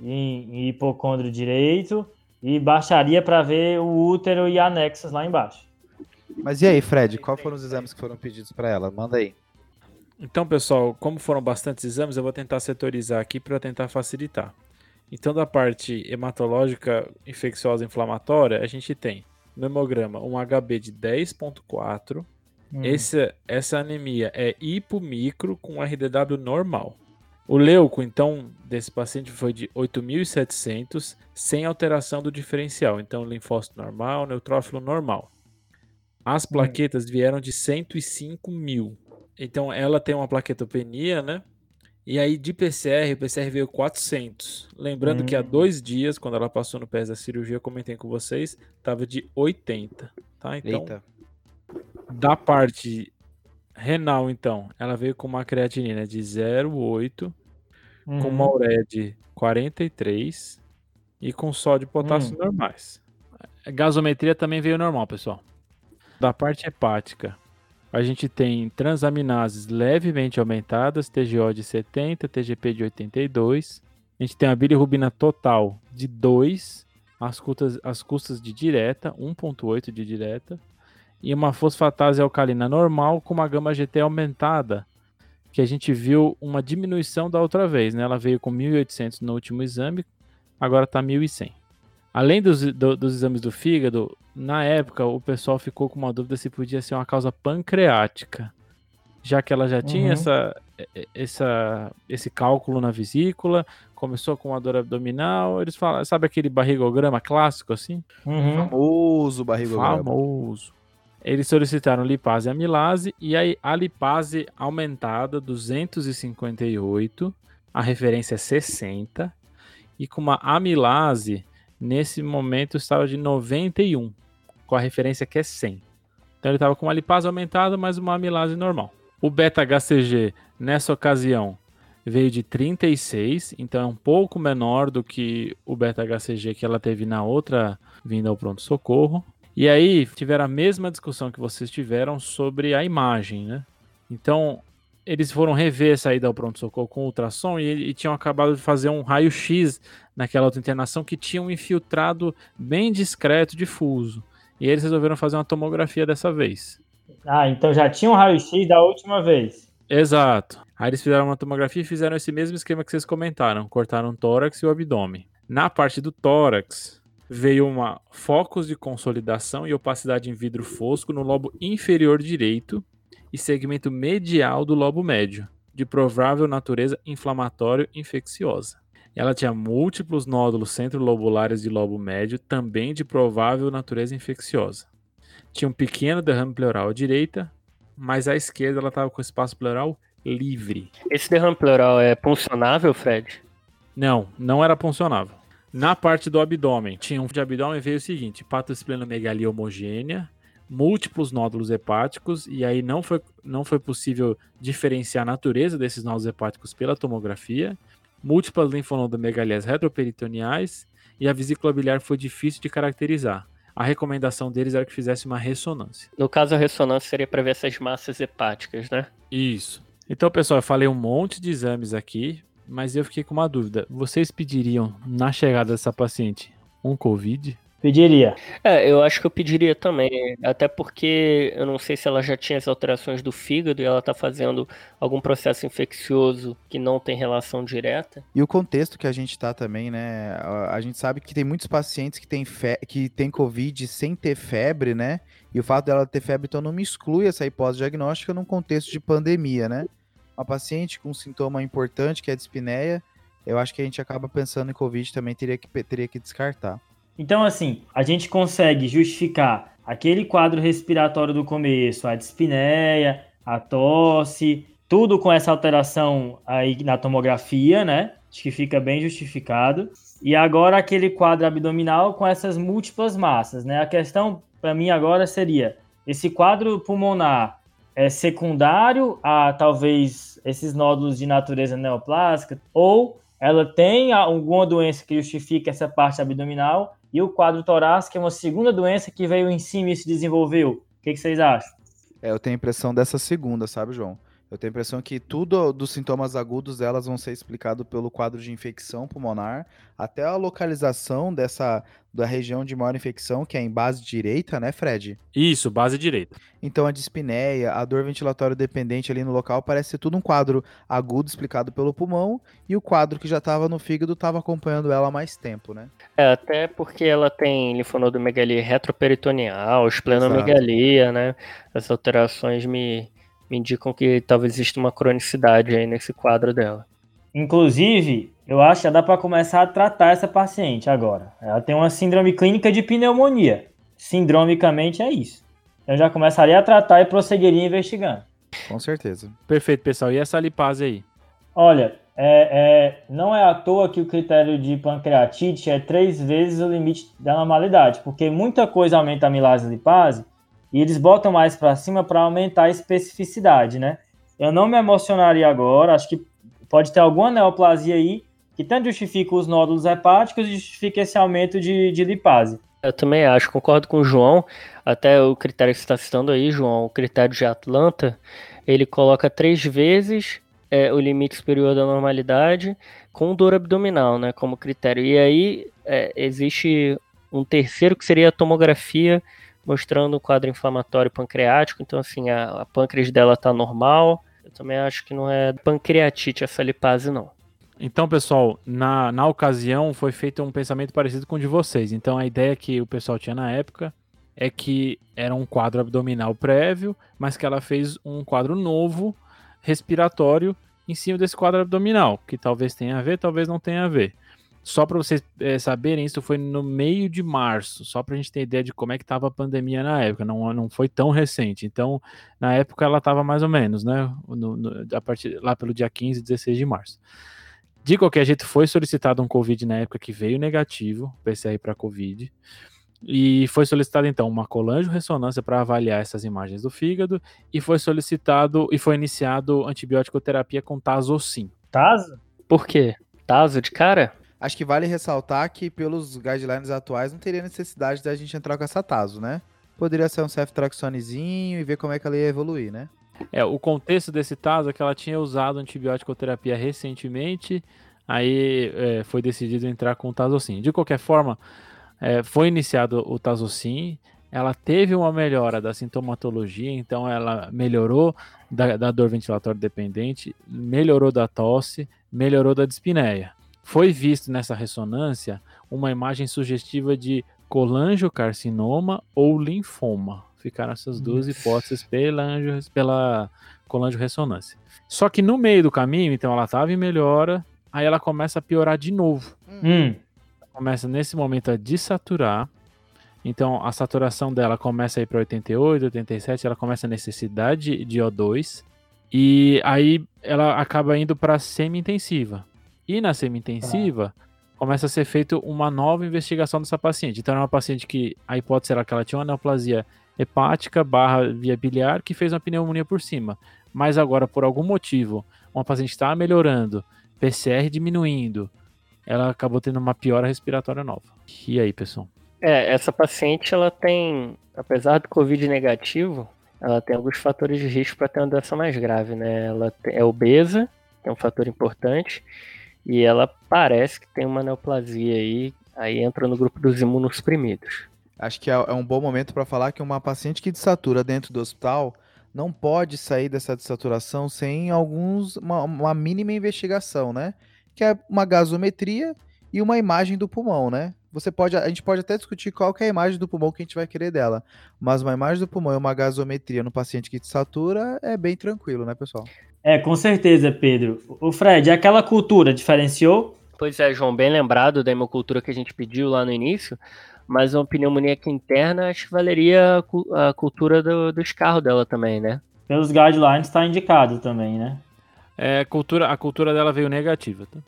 em, em hipocôndrio direito, e baixaria para ver o útero e anexos lá embaixo. Mas e aí, Fred, quais foram os exames que foram pedidos para ela? Manda aí. Então, pessoal, como foram bastantes exames, eu vou tentar setorizar aqui para tentar facilitar. Então, da parte hematológica infecciosa inflamatória, a gente tem no hemograma um HB de 10.4. Hum. Essa, essa anemia é hipomicro com RDW normal. O leuco, então, desse paciente foi de 8.700, sem alteração do diferencial. Então, linfócito normal, neutrófilo normal. As plaquetas vieram de 105 mil. Então, ela tem uma plaquetopenia, né? E aí, de PCR, o PCR veio 400. Lembrando hum. que há dois dias, quando ela passou no pés da cirurgia, eu comentei com vocês, estava de 80. Tá? Então, Eita. da parte renal, então, ela veio com uma creatinina de 0,8, uhum. com uma ureia de 43 e com sódio e potássio uhum. normais. A gasometria também veio normal, pessoal. Da parte hepática, a gente tem transaminases levemente aumentadas, TGO de 70, TGP de 82. A gente tem a bilirrubina total de 2, as custas, as custas de direta, 1.8 de direta e uma fosfatase alcalina normal com uma gama GT aumentada, que a gente viu uma diminuição da outra vez, né? Ela veio com 1.800 no último exame, agora está 1.100. Além dos, do, dos exames do fígado, na época o pessoal ficou com uma dúvida se podia ser uma causa pancreática, já que ela já uhum. tinha essa, essa, esse cálculo na vesícula, começou com uma dor abdominal, eles falam, sabe aquele barrigograma clássico assim? Uhum. Famoso barrigograma. Famoso. Eles solicitaram lipase e amilase e a lipase aumentada 258, a referência é 60 e com uma amilase nesse momento estava de 91, com a referência que é 100. Então ele estava com uma lipase aumentada, mas uma amilase normal. O beta-HCG nessa ocasião veio de 36, então é um pouco menor do que o beta-HCG que ela teve na outra vinda ao pronto-socorro. E aí tiveram a mesma discussão que vocês tiveram sobre a imagem, né? Então, eles foram rever essa ida ao pronto-socorro com ultrassom e, e, tinham acabado de fazer um raio-x naquela outra internação que tinha um infiltrado bem discreto, difuso. E eles resolveram fazer uma tomografia dessa vez. Ah, então já tinha um raio-x da última vez. Exato. Aí eles fizeram uma tomografia e fizeram esse mesmo esquema que vocês comentaram. Cortaram o tórax e o abdômen. Na parte do tórax, veio uma focos de consolidação e opacidade em vidro fosco no lobo inferior direito e segmento medial do lobo médio, de provável natureza inflamatório infecciosa. Ela tinha múltiplos nódulos centrolobulares de lobo médio, também de provável natureza infecciosa. Tinha um pequeno derrame pleural à direita, mas à esquerda ela estava com espaço pleural livre. Esse derrame pleural é puncionável, Fred? Não, não era puncionável. Na parte do abdômen, tinha um de abdômen veio o seguinte: patosplenomegalia homogênea, múltiplos nódulos hepáticos, e aí não foi, não foi possível diferenciar a natureza desses nódulos hepáticos pela tomografia, múltiplas linfonodomegalias retroperitoneais, e a vesícula biliar foi difícil de caracterizar. A recomendação deles era que fizesse uma ressonância. No caso, a ressonância seria para ver essas massas hepáticas, né? Isso. Então, pessoal, eu falei um monte de exames aqui, mas eu fiquei com uma dúvida. Vocês pediriam, na chegada dessa paciente, um Covid? Pediria. É, eu acho que eu pediria também. Até porque eu não sei se ela já tinha as alterações do fígado e ela tá fazendo algum processo infeccioso que não tem relação direta. E o contexto que a gente tá também, né? A gente sabe que tem muitos pacientes que têm, fe... que têm Covid sem ter febre, né? E o fato dela ter febre, então, não me exclui essa hipótese diagnóstica num contexto de pandemia, né? Uma paciente com um sintoma importante, que é a dispneia, eu acho que a gente acaba pensando em Covid também teria que, teria que descartar. Então, assim, a gente consegue justificar aquele quadro respiratório do começo, a dispneia, a tosse, tudo com essa alteração aí na tomografia, né? Acho que fica bem justificado. E agora aquele quadro abdominal com essas múltiplas massas, né? A questão para mim agora seria esse quadro pulmonar é secundário a talvez esses nódulos de natureza neoplásica, ou ela tem alguma doença que justifica essa parte abdominal, e o quadro torácico é uma segunda doença que veio em cima e se desenvolveu. O que, que vocês acham? É, eu tenho a impressão dessa segunda, sabe, João? Eu tenho a impressão que tudo dos sintomas agudos delas vão ser explicado pelo quadro de infecção pulmonar, até a localização dessa da região de maior infecção, que é em base direita, né, Fred? Isso, base direita. Então a dispneia, a dor ventilatória dependente ali no local parece ser tudo um quadro agudo explicado pelo pulmão e o quadro que já estava no fígado estava acompanhando ela há mais tempo, né? É, até porque ela tem linfonodomegalia retroperitoneal, esplenomegalia, Exato. né? As alterações me me indicam que talvez exista uma cronicidade aí nesse quadro dela. Inclusive, eu acho que já dá para começar a tratar essa paciente agora. Ela tem uma síndrome clínica de pneumonia. Sindromicamente é isso. Eu já começaria a tratar e prosseguiria investigando. Com certeza. Perfeito, pessoal. E essa lipase aí? Olha, é, é, não é à toa que o critério de pancreatite é três vezes o limite da normalidade, porque muita coisa aumenta a amilase lipase e eles botam mais para cima para aumentar a especificidade, né? Eu não me emocionaria agora, acho que pode ter alguma neoplasia aí que tanto justifica os nódulos hepáticos e justifica esse aumento de, de lipase. Eu também acho, concordo com o João. Até o critério que você está citando aí, João, o critério de Atlanta, ele coloca três vezes é, o limite superior da normalidade com dor abdominal, né, como critério. E aí é, existe um terceiro que seria a tomografia mostrando o quadro inflamatório pancreático. Então, assim, a, a pâncreas dela está normal. Eu também acho que não é pancreatite essa lipase, não. Então, pessoal, na, na ocasião foi feito um pensamento parecido com o de vocês. Então, a ideia que o pessoal tinha na época é que era um quadro abdominal prévio, mas que ela fez um quadro novo, respiratório, em cima desse quadro abdominal, que talvez tenha a ver, talvez não tenha a ver. Só para vocês é, saberem, isso foi no meio de março, só para a gente ter ideia de como é que estava a pandemia na época, não, não foi tão recente. Então, na época ela estava mais ou menos, né? No, no, a partir, lá pelo dia 15, 16 de março. De qualquer jeito, foi solicitado um Covid na época que veio negativo, PCR para Covid. E foi solicitado então uma colangio-ressonância para avaliar essas imagens do fígado e foi solicitado e foi iniciado antibiótico terapia com tazocin. Tazo? Por quê? Tazo de cara? Acho que vale ressaltar que pelos guidelines atuais não teria necessidade da gente entrar com essa taso, né? Poderia ser um ceftriaxonezinho e ver como é que ela ia evoluir, né? É, o contexto desse taso é que ela tinha usado antibiótico terapia recentemente, aí é, foi decidido entrar com o tazocin. De qualquer forma, é, foi iniciado o Tazocin, ela teve uma melhora da sintomatologia, então ela melhorou da, da, dor ventilatória dependente, melhorou da tosse, melhorou da dispneia. Foi visto nessa ressonância uma imagem sugestiva de colangiocarcinoma ou linfoma. Ficaram essas duas hipóteses pela, pela colangio-ressonância. Só que no meio do caminho, então ela estava em melhora, aí ela começa a piorar de novo. Hum começa nesse momento a desaturar. Então a saturação dela começa a ir para 88, 87, ela começa a necessidade de O2 e aí ela acaba indo para semi-intensiva. E na semi-intensiva começa a ser feita uma nova investigação dessa paciente. Então é uma paciente que a hipótese era que ela tinha uma neoplasia hepática barra via biliar que fez uma pneumonia por cima. Mas agora, por algum motivo, uma paciente está melhorando, PCR diminuindo, ela acabou tendo uma piora respiratória nova. E aí, pessoal? É, essa paciente, ela tem, apesar do Covid negativo, ela tem alguns fatores de risco para ter uma doença mais grave, né? Ela é obesa, que é um fator importante, e ela parece que tem uma neoplasia aí, aí entra no grupo dos imunossuprimidos. Acho que é, é um bom momento para falar que uma paciente que desatura dentro do hospital não pode sair dessa desaturação sem alguns uma, uma mínima investigação, né? que é uma gasometria e uma imagem do pulmão, né? Você pode, a gente pode até discutir qual é a imagem do pulmão que a gente vai querer dela, mas uma imagem do pulmão e uma gasometria no paciente que satura é bem tranquilo, né, pessoal? É, com certeza, Pedro. O Fred, aquela cultura diferenciou? Pois é, João, bem lembrado da hemocultura que a gente pediu lá no início, mas uma pneumonia interna acho que valeria a cultura do, do escarro dela também, né? Pelos guidelines está indicado também, né? É, cultura, a cultura dela veio negativa, tá?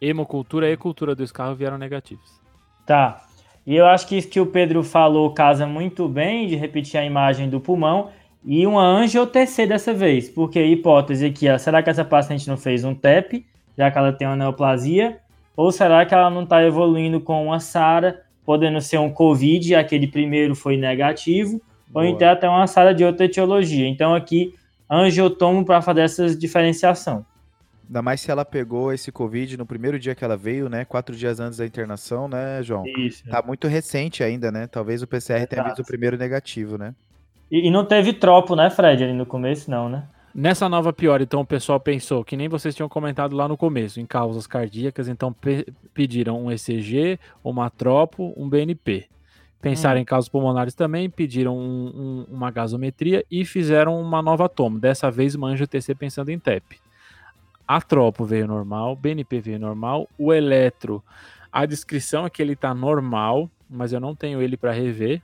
Hemocultura e cultura do escarro vieram negativos. Tá. E eu acho que isso que o Pedro falou casa muito bem de repetir a imagem do pulmão e uma angiotc dessa vez, porque a hipótese aqui é, será que essa paciente não fez um TEP, já que ela tem uma neoplasia, ou será que ela não está evoluindo com uma SARA, podendo ser um COVID, aquele primeiro foi negativo, Boa. ou então até uma SARA de outra etiologia. Então aqui angiotomo para fazer essa diferenciação. Ainda mais se ela pegou esse Covid no primeiro dia que ela veio, né? Quatro dias antes da internação, né, João? Isso. Tá muito recente ainda, né? Talvez o PCR Exato. tenha visto o primeiro negativo, né? E, e, não teve tropo, né, Fred, ali no começo, não, né? Nessa nova pior, então o pessoal pensou, que nem vocês tinham comentado lá no começo, em causas cardíacas, então pe pediram um ECG, uma tropo, um BNP. Pensaram hum. em casos pulmonares também, pediram um, um, uma gasometria e fizeram uma nova tomo. Dessa vez, uma TC pensando em TEP. A tropo veio normal, BNP veio normal, o eletro, a descrição é que ele tá normal, mas eu não tenho ele para rever.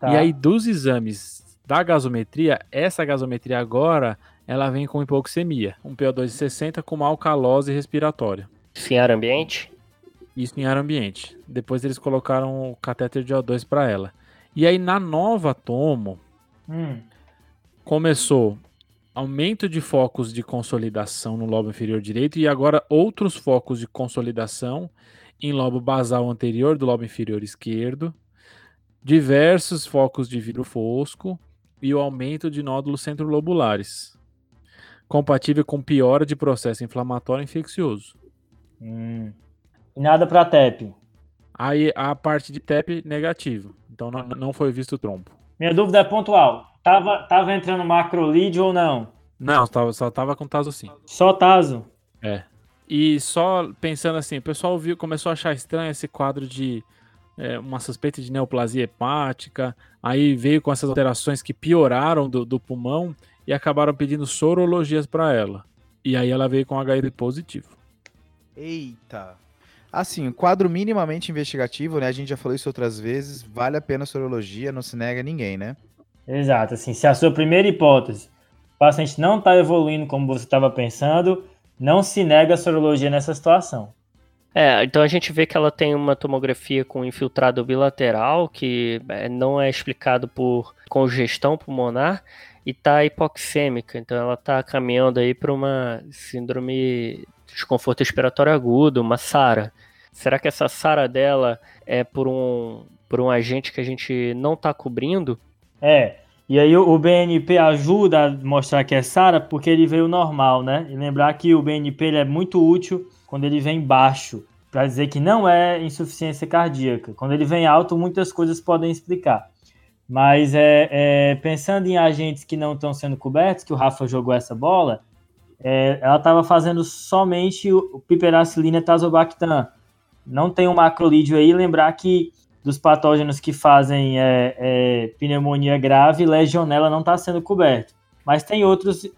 Tá. E aí dos exames da gasometria, essa gasometria agora, ela vem com hipoxemia, um PO2 de 60 com uma alcalose respiratória. Isso em ar ambiente? Isso em ar ambiente. Depois eles colocaram o catéter de O2 para ela. E aí na nova tomo, hum. começou aumento de focos de consolidação no lobo inferior direito e agora outros focos de consolidação em lobo basal anterior do lobo inferior esquerdo, diversos focos de vidro fosco e o aumento de nódulos centrolobulares, compatível com piora de processo inflamatório infeccioso. Hum. Nada para TEP? Aí a parte de TEP negativo, então não, não foi visto trombo. Minha dúvida é pontual. Tava, tava entrando macrolide ou não? Não, tava, só tava com Taso sim. Só Taso? É. E só pensando assim, o pessoal viu, começou a achar estranho esse quadro de é, uma suspeita de neoplasia hepática, aí veio com essas alterações que pioraram do, do pulmão e acabaram pedindo sorologias para ela. E aí ela veio com HIV positivo. Eita! Assim, quadro minimamente investigativo, né? A gente já falou isso outras vezes, vale a pena a sorologia, não se nega a ninguém, né? Exato, assim, se a sua primeira hipótese, o paciente não está evoluindo como você estava pensando, não se nega a sorologia nessa situação. É, então a gente vê que ela tem uma tomografia com infiltrado bilateral, que é, não é explicado por congestão pulmonar, e está hipoxêmica, então ela está caminhando aí para uma síndrome de desconforto respiratório agudo, uma SARA. Será que essa SARA dela é por um, por um agente que a gente não está cobrindo? É, e aí o BNP ajuda a mostrar que é SARA porque ele veio normal, né? E lembrar que o BNP é muito útil quando ele vem baixo, para dizer que não é insuficiência cardíaca. Quando ele vem alto, muitas coisas podem explicar. Mas é, é pensando em agentes que não estão sendo cobertos, que o Rafa jogou essa bola, é, ela estava fazendo somente o piperacilina tazobactam. Não tem um macrolídeo aí. Lembrar que dos patógenos que fazem é, é, pneumonia grave, legionela não está sendo coberto. Mas tem outros,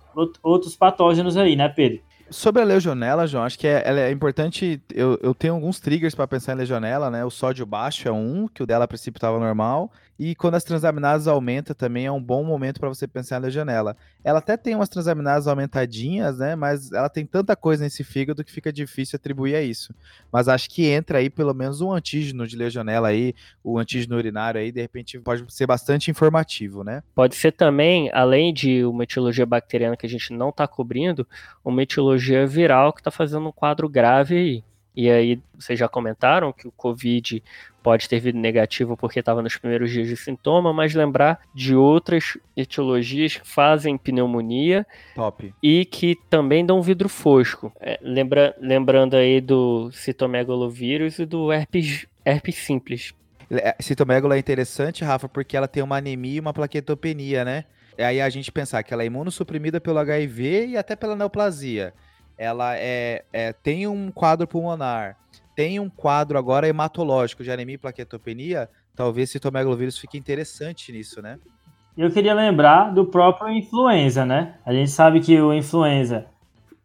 outros patógenos aí, né, Pedro? Sobre a legionela, João, acho que é, é importante. Eu, eu tenho alguns triggers para pensar em legionela, né? O sódio baixo é um, que o dela a princípio estava normal. E quando as transaminases aumentam também é um bom momento para você pensar na janela. Ela até tem umas transaminases aumentadinhas, né? Mas ela tem tanta coisa nesse fígado que fica difícil atribuir a isso. Mas acho que entra aí pelo menos um antígeno de legionela aí, o antígeno urinário aí, de repente pode ser bastante informativo, né? Pode ser também, além de uma etiologia bacteriana que a gente não está cobrindo, uma etiologia viral que está fazendo um quadro grave aí. E aí, vocês já comentaram que o Covid pode ter vindo negativo porque estava nos primeiros dias de sintoma, mas lembrar de outras etiologias que fazem pneumonia Top. e que também dão vidro fosco. É, lembra, lembrando aí do citomegalovírus e do herpes, herpes simples. É, citomegalo é interessante, Rafa, porque ela tem uma anemia e uma plaquetopenia, né? E aí a gente pensar que ela é imunossuprimida pelo HIV e até pela neoplasia ela é, é, tem um quadro pulmonar, tem um quadro agora hematológico de anemia e plaquetopenia, talvez citomegalovírus fique interessante nisso, né? Eu queria lembrar do próprio influenza, né? A gente sabe que o influenza,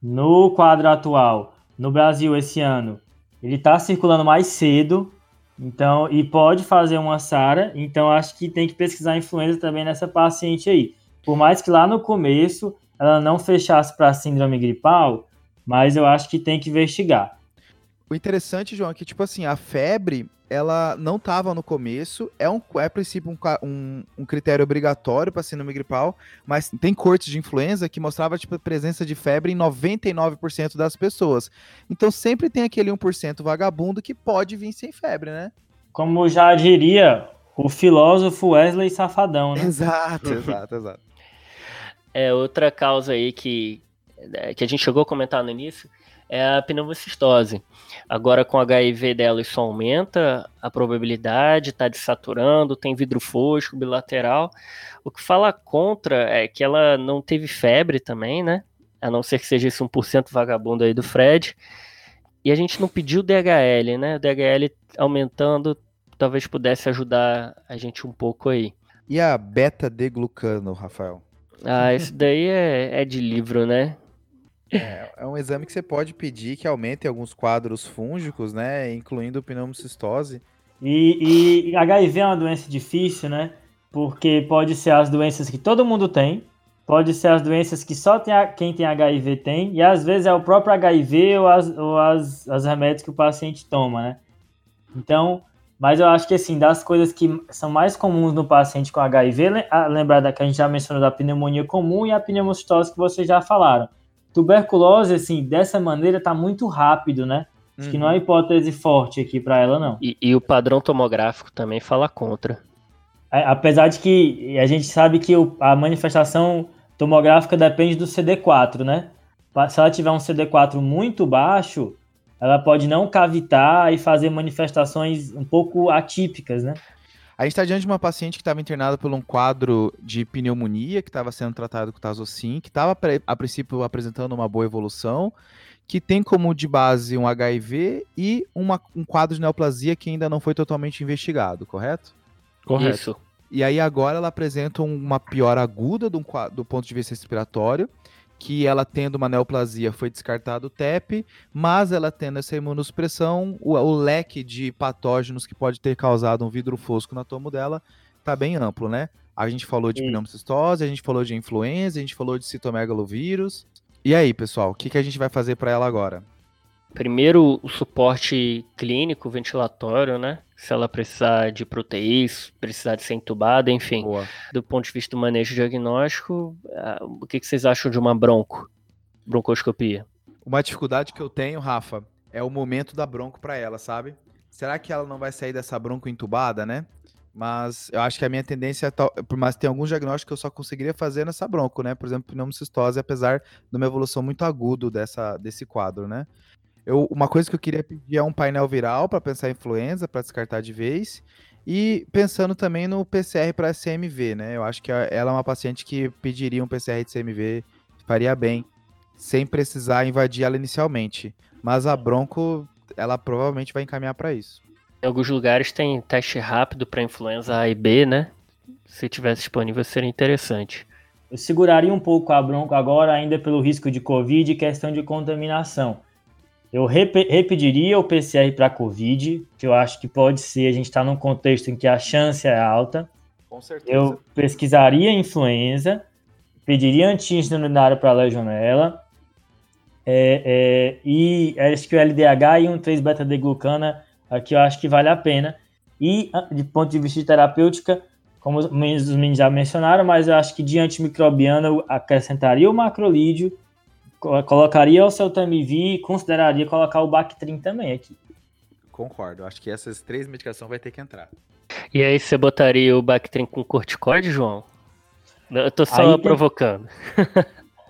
no quadro atual, no Brasil esse ano, ele está circulando mais cedo, então, e pode fazer uma SARA, então acho que tem que pesquisar influenza também nessa paciente aí. Por mais que lá no começo ela não fechasse para síndrome gripal, mas eu acho que tem que investigar. O interessante, João, é que, tipo assim, a febre, ela não estava no começo, é, um, é a princípio um, um, um critério obrigatório para síndrome gripal, mas tem cortes de influenza que mostrava, tipo, presença de febre em 99% das pessoas. Então sempre tem aquele 1% vagabundo que pode vir sem febre, né? Como já diria o filósofo Wesley Safadão, né? Exato, exato, exato. É outra causa aí que, que a gente chegou a comentar no início, é a pneumocistose. Agora com HIV dela isso aumenta a probabilidade, está desaturando, tem vidro fosco, bilateral. O que fala contra é que ela não teve febre também, né? A não ser que seja esse 1% vagabundo aí do Fred. E a gente não pediu DHL, né? O DHL aumentando talvez pudesse ajudar a gente um pouco aí. E a beta-deglucano, Rafael? Ah, isso daí é, é de livro, né? É, é um exame que você pode pedir que aumente alguns quadros fúngicos, né? Incluindo pneumocistose. E, e HIV é uma doença difícil, né? Porque pode ser as doenças que todo mundo tem, pode ser as doenças que só tem a, quem tem HIV tem, e às vezes é o próprio HIV ou as, ou as, as remédios que o paciente toma, né? Então, mas eu acho que assim, das coisas que são mais comuns no paciente com HIV, lembrar da que a gente já mencionou da pneumonia comum e a pneumocistose que vocês já falaram. Tuberculose, assim, dessa maneira tá muito rápido, né? Acho uhum. que não é hipótese forte aqui para ela, não. E, e, o padrão tomográfico também fala contra. É, apesar de que a gente sabe que o, a manifestação tomográfica depende do CD4, né? Se ela tiver um CD4 muito baixo, ela pode não cavitar e fazer manifestações um pouco atípicas, né? A gente está diante de uma paciente que estava internada por um quadro de pneumonia, que estava sendo tratado com tazocin, que estava a princípio apresentando uma boa evolução, que tem como de base um HIV e uma, um quadro de neoplasia que ainda não foi totalmente investigado, correto? Correto. Isso. E aí agora ela apresenta uma piora aguda do, do ponto de vista respiratório, que ela tendo uma neoplasia foi descartado o TEP, mas ela tendo essa imunossupressão, o, o leque de patógenos que pode ter causado um vidro fosco na tomo dela está bem amplo, né? A gente falou de pneumocistose, a gente falou de influenza, a gente falou de citomegalovírus. E aí, pessoal, o que, que a gente vai fazer para ela agora? Primeiro, o suporte clínico, ventilatório, né? Se ela precisar de proteínas, precisar de ser entubada, enfim. Boa. Do ponto de vista do manejo diagnóstico, ah, o que, vocês acham de uma bronco? Broncoscopia. Uma dificuldade que eu tenho, Rafa, é o momento da bronco para ela, sabe? Será que ela não vai sair dessa bronco entubada, né? Mas eu acho que a minha tendência é, por mais tem alguns diagnósticos que eu só conseguiria fazer nessa bronco, né? Por exemplo, pneumocistose, apesar de uma evolução muito aguda dessa, desse quadro, né? Eu, uma coisa que eu queria pedir é um painel viral para pensar em influenza, para descartar de vez. E pensando também no PCR para CMV, né? Eu acho que ela é uma paciente que pediria um PCR de CMV, faria bem, sem precisar invadir ela inicialmente. Mas a Bronco, ela provavelmente vai encaminhar para isso. Em alguns lugares tem teste rápido para influenza A e B, né? Se tivesse disponível seria interessante. Eu seguraria um pouco a Bronco agora, ainda pelo risco de Covid e questão de contaminação. Eu rep repetiria o PCR para Covid, que eu acho que pode ser, a gente está num contexto em que a chance é alta. Com certeza. Eu pesquisaria influenza, pediria antígeno urinário para legionela, é, é, e acho que o LDH e um 3-beta-deglucana, aqui eu acho que vale a pena. E, ah, de ponto de vista de terapêutica, como os meninos já mencionaram, mas eu acho que de antimicrobiana eu acrescentaria o macrolídeo colocaria o seu Tamivi e consideraria colocar o Bactrim também aqui. Concordo, acho que essas três medicações vai ter que entrar. E aí você botaria o Bactrim com corticoide, João? Eu tô só aí provocando. Tem...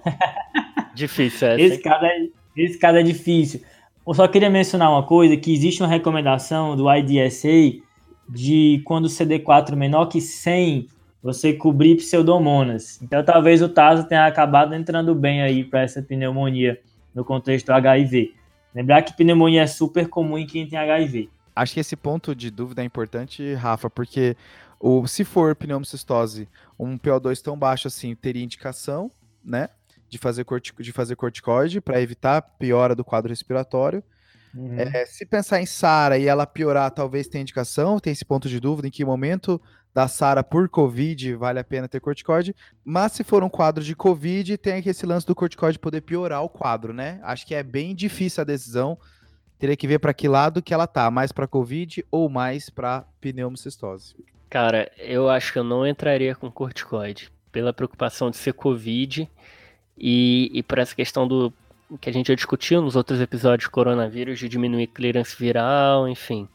difícil essa. Esse caso, é, esse caso é difícil. Eu só queria mencionar uma coisa, que existe uma recomendação do IDSA de quando o CD4 menor que 100 você cobrir pseudomonas. Então, talvez o Taso tenha acabado entrando bem aí para essa pneumonia no contexto HIV. Lembrar que pneumonia é super comum em quem tem HIV. Acho que esse ponto de dúvida é importante, Rafa, porque o, se for pneumocistose, um PO2 tão baixo assim, teria indicação, né, de fazer, cortico, de fazer corticoide para evitar piora do quadro respiratório. Uhum. É, se pensar em SARA e ela piorar, talvez tenha indicação, tem esse ponto de dúvida em que momento da Sara por Covid, vale a pena ter corticoide. Mas se for um quadro de Covid, tem aqui esse lance do corticoide poder piorar o quadro, né? Acho que é bem difícil a decisão. Teria que ver para que lado que ela tá, mais para Covid ou mais para pneumocistose. Cara, eu acho que eu não entraria com corticoide, pela preocupação de ser Covid e, e por essa questão do que a gente já discutiu nos outros episódios de coronavírus, de diminuir clearance viral, enfim.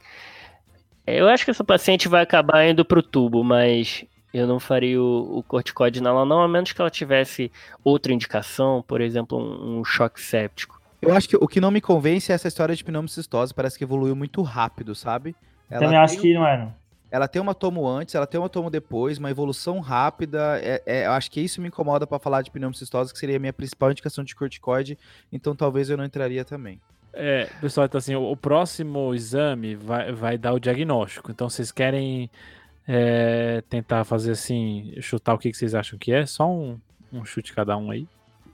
Eu acho que essa paciente vai acabar indo pro tubo, mas eu não faria o, o corticoide nela, não, a menos que ela tivesse outra indicação, por exemplo, um, um choque séptico. Eu acho que o que não me convence é essa história de pneumocistose, parece que evoluiu muito rápido, sabe? Ela Também acho que não é, não. Ela tem uma tomo antes, ela tem uma tomo depois, uma evolução rápida. É, é, eu acho que isso me incomoda para falar de pneumocistose, que seria a minha principal indicação de corticoide, então talvez eu não entraria também. É, pessoal, então assim, o, o, próximo exame vai, vai dar o diagnóstico. Então, vocês querem é, tentar fazer assim, chutar o que, que vocês acham que é? Só um, um chute cada um aí.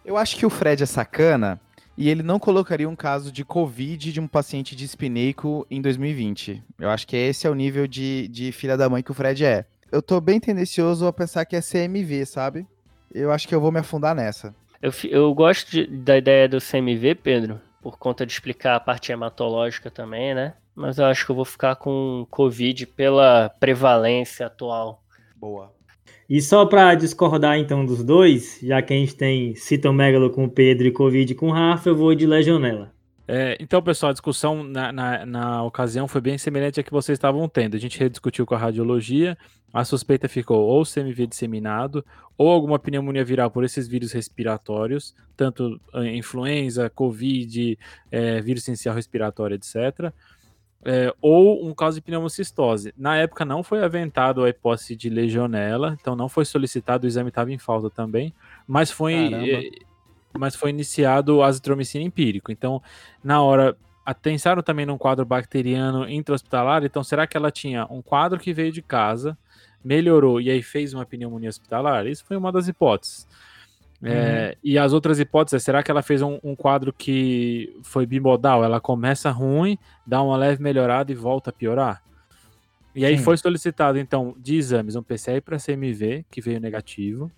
Eu acho que o Fred é sacana e ele não colocaria um caso de Covid de um paciente de espineico em 2020. Eu acho que esse é o nível de, de filha da mãe que o Fred é. Eu tô bem tendencioso a pensar que é CMV, sabe? Eu acho que eu vou me afundar nessa. Eu, eu gosto de, da ideia do CMV, Pedro, por conta de explicar a parte hematológica também, né? Mas eu acho que eu vou ficar com Covid pela prevalência atual. Boa. E só para discordar então dos dois, já que a gente tem citomegalo com Pedro e Covid com Rafa, eu vou de legionela. É, então, pessoal, a discussão na, na, na, ocasião foi bem semelhante à que vocês estavam tendo. A gente rediscutiu com a radiologia, a suspeita ficou ou CMV disseminado, ou alguma pneumonia viral por esses vírus respiratórios, tanto influenza, Covid, é, vírus essencial respiratório, etc é, ou um caso de pneumocistose. Na época não foi aventado a hipótese de legionela, então não foi solicitado, o exame estava em falta também, mas foi, é, mas foi iniciado azitromicina empírico. Então, na hora, pensaram também num quadro bacteriano intra-hospitalar, então será que ela tinha um quadro que veio de casa, melhorou e aí fez uma pneumonia hospitalar? Isso foi uma das hipóteses. É, uhum. E as outras hipóteses, será que ela fez um, um, quadro que foi bimodal? Ela começa ruim, dá uma leve melhorada e volta a piorar? E aí Sim. foi solicitado, então, de exames, um PCR para CMV, que veio negativo.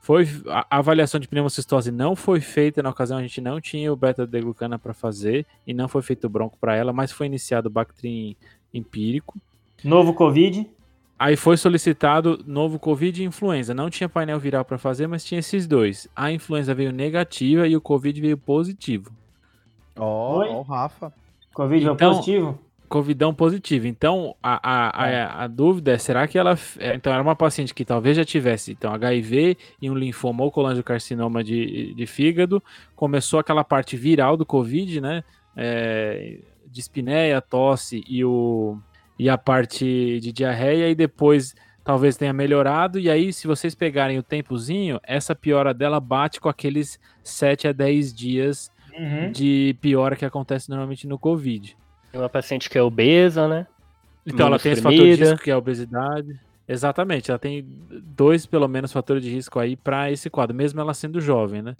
Foi, a, a avaliação de pneumocistose não foi feita na ocasião, a gente não tinha o beta-glucana para fazer, e não foi feito o bronco para ela, mas foi iniciado o Bactrim empírico. Novo Covid? Aí foi solicitado novo Covid e influenza. Não tinha painel viral para fazer, mas tinha esses dois. A influenza veio negativa e o Covid veio positivo. Ó, oh, oh, Rafa. Covid então, veio positivo? Covidão positivo. Então, a, a, é. a, a, dúvida é, será que ela... É, então, era uma paciente que talvez já tivesse então, HIV e um linfoma ou colangiocarcinoma de, de fígado. Começou aquela parte viral do Covid, né? É, dispneia, tosse e o e a parte de diarreia, e depois talvez tenha melhorado. E aí, se vocês pegarem o tempozinho, essa piora dela bate com aqueles 7 a 10 dias uhum. de piora que acontece normalmente no Covid. Tem uma paciente que é obesa, né? Então, ela tem esse fator de risco que é a obesidade. Exatamente, ela tem dois, pelo menos, fatores de risco aí para esse quadro, mesmo ela sendo jovem, né?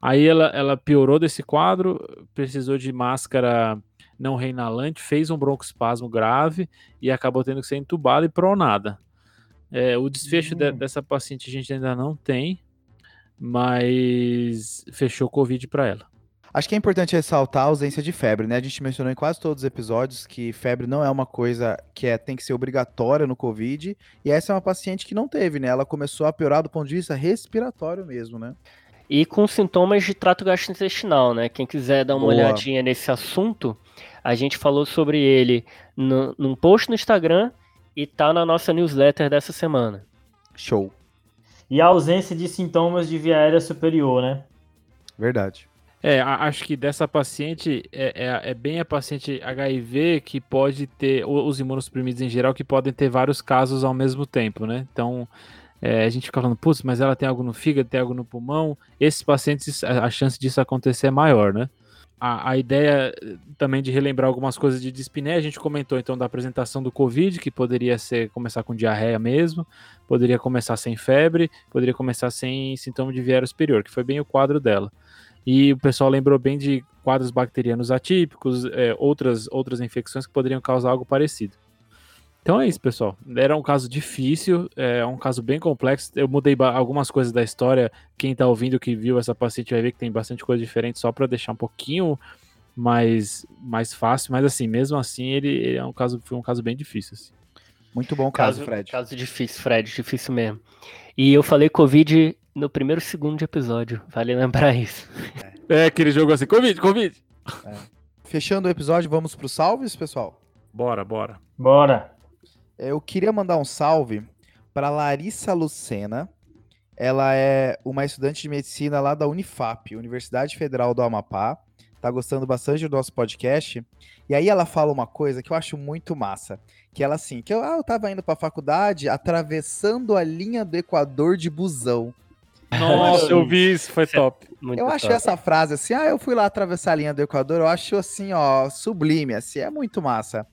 Aí ela, ela piorou desse quadro, precisou de máscara não reinalante, fez um broncoespasmo grave e acabou tendo que ser entubado e pronada. É, o desfecho uhum. de, dessa paciente a gente ainda não tem, mas fechou Covid para ela. Acho que é importante ressaltar a ausência de febre, né? A gente mencionou em quase todos os episódios que febre não é uma coisa que é, tem que ser obrigatória no Covid. E essa é uma paciente que não teve, né? Ela começou a piorar do ponto de vista respiratório mesmo, né? E com sintomas de trato gastrointestinal, né? Quem quiser dar uma Boa. olhadinha nesse assunto, a gente falou sobre ele no, num post no Instagram e tá na nossa newsletter dessa semana. Show. E a ausência de sintomas de via aérea superior, né? Verdade. É, acho que dessa paciente é, é, é, bem a paciente HIV que pode ter, os imunossuprimidos em geral, que podem ter vários casos ao mesmo tempo, né? Então, é, a gente fica falando, putz, mas ela tem algo no fígado, tem algo no pulmão. Esses pacientes, a, a chance disso acontecer é maior, né? A, a, ideia também de relembrar algumas coisas de dispneia, a gente comentou então da apresentação do Covid, que poderia ser começar com diarreia mesmo, poderia começar sem febre, poderia começar sem sintoma de viário superior, que foi bem o quadro dela. E o pessoal lembrou bem de quadros bacterianos atípicos, é, outras, outras infecções que poderiam causar algo parecido. Então é isso, pessoal. Era um caso difícil, é um caso bem complexo. Eu mudei algumas coisas da história. Quem está ouvindo que viu essa paciente vai ver que tem bastante coisa diferente, só para deixar um pouquinho mais, mais fácil. Mas assim, mesmo assim, ele, ele, é um caso, foi um caso bem difícil. Assim. Muito bom caso, caso, Fred. Caso difícil, Fred, difícil mesmo. E eu falei Covid no primeiro segundo de episódio, vale lembrar isso. É, é aquele jogo assim, Covid, Covid. É. Fechando o episódio, vamos para os salves, pessoal? Bora, bora. Bora. É, eu queria mandar um salve para Larissa Lucena. Ela é uma estudante de medicina lá da Unifap, Universidade Federal do Amapá. Tá gostando bastante do nosso podcast. E aí ela fala uma coisa que eu acho muito massa. Que ela assim, que eu, ah, eu tava indo pra faculdade atravessando a linha do Equador de busão. Nossa, eu vi isso, foi top. Muito eu acho essa frase assim, ah, eu fui lá atravessar a linha do Equador, eu acho assim, ó, sublime, assim, é muito massa.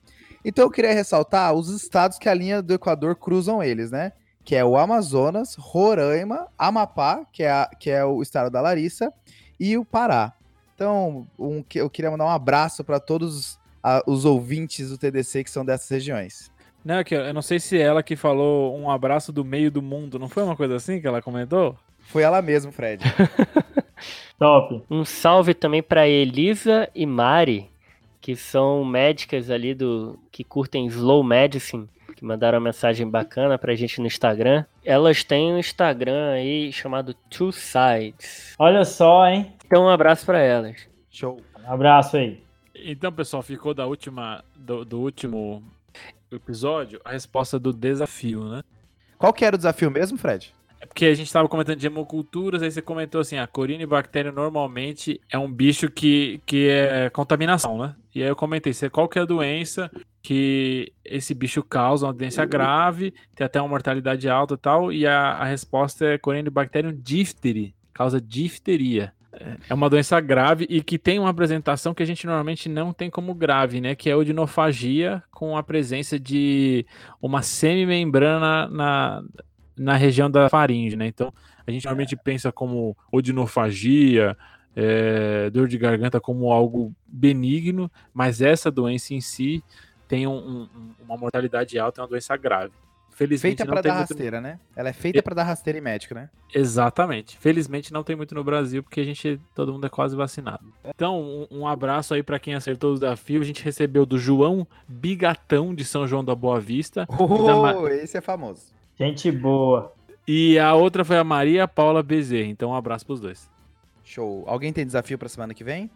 Então eu queria ressaltar os estados que a linha do Equador cruzam eles, né? que é o Amazonas, Roraima, Amapá, que é, a- que é o estado da Larissa, e o Pará. Então, um que- eu queria mandar um abraço para todos ah, os ouvintes do TDC que são dessas regiões. Não, é que eu eu não sei se ela que falou um abraço do meio do mundo, não foi uma coisa assim que ela comentou? Foi ela mesmo, Fred. Top. Um salve também para Elisa e Mari, que são médicas ali do que curtem slow medicine, que mandaram uma mensagem bacana pra gente no Instagram. Elas têm um Instagram aí chamado Two Sides. Olha só, hein? Então um abraço pra elas. Show. Um abraço aí. Então, pessoal, ficou da última do, do último episódio a resposta do desafio, né? Qual que era o desafio mesmo, Fred? É porque a gente estava comentando de hemoculturas, aí você comentou assim, a corinibactéria normalmente é um bicho que, que é contaminação, né? E aí eu comentei, você, qual que é a doença que esse bicho causa, uma doença grave, tem até uma mortalidade alta e tal, e a, a resposta é Corynebacterium diphtheri, causa difteria. É- É uma doença grave e que tem uma apresentação que a gente normalmente não tem como grave, né? Que é odinofagia com a presença de uma semimembrana na, na região da faringe, né? Então, a gente normalmente pensa como odinofagia, é, dor de garganta como algo benigno, mas essa doença em si tem um- um- uma mortalidade alta, é uma doença grave. Felizmente Feita para dar muito... rasteira, né? Ela é feita para dar rasteira em médico, né? Exatamente. Felizmente não tem muito no Brasil, porque a gente, todo mundo é quase vacinado. Então, um, um abraço aí para quem acertou o desafio. A gente recebeu do João Bigatão de São João da Boa Vista. Da Oh, esse é famoso. Gente boa. E a outra foi a Maria Paula Bezerra. Então, um abraço pros dois. Show. Alguém tem desafio para semana que vem?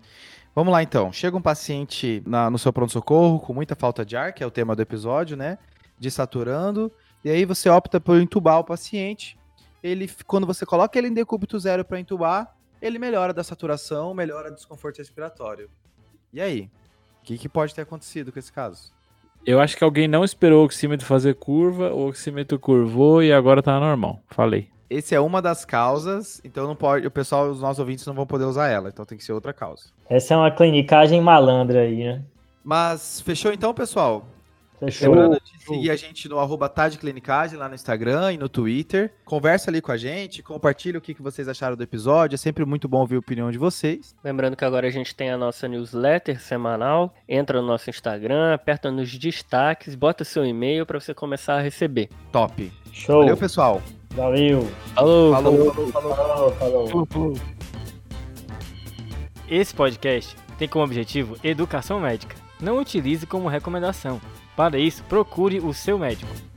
Vamos lá então. Chega um paciente na- no seu pronto-socorro com muita falta de ar, que é o tema do episódio, né? Desaturando. E aí você opta por entubar o paciente. Ele, quando você coloca ele em decúbito zero para entubar, ele melhora da saturação, melhora do desconforto respiratório. E aí? O que, que pode ter acontecido com esse caso? Eu acho que alguém não esperou o oxímetro fazer curva, o oxímetro curvou e agora tá normal. Falei. Esse é uma das causas, então não pode, o pessoal, os nossos ouvintes não vão poder usar ela, então tem que ser outra causa. Essa é uma clinicagem malandra aí, né? Mas fechou então, pessoal? Fechou. Lembrando de seguir a gente no arroba Tadclinicagem lá no Instagram e no Twitter. Conversa ali com a gente, compartilha o que que vocês acharam do episódio. É sempre muito bom ouvir a opinião de vocês. Lembrando que agora a gente tem a nossa newsletter semanal. Entra no nosso Instagram, aperta nos destaques, bota seu e-mail para você começar a receber. Top. Show. Valeu, pessoal. Valeu. Alô, Falou, falou, falou. Falou, falou. Esse podcast tem como objetivo educação médica. Não utilize como recomendação. Para isso, procure o seu médico.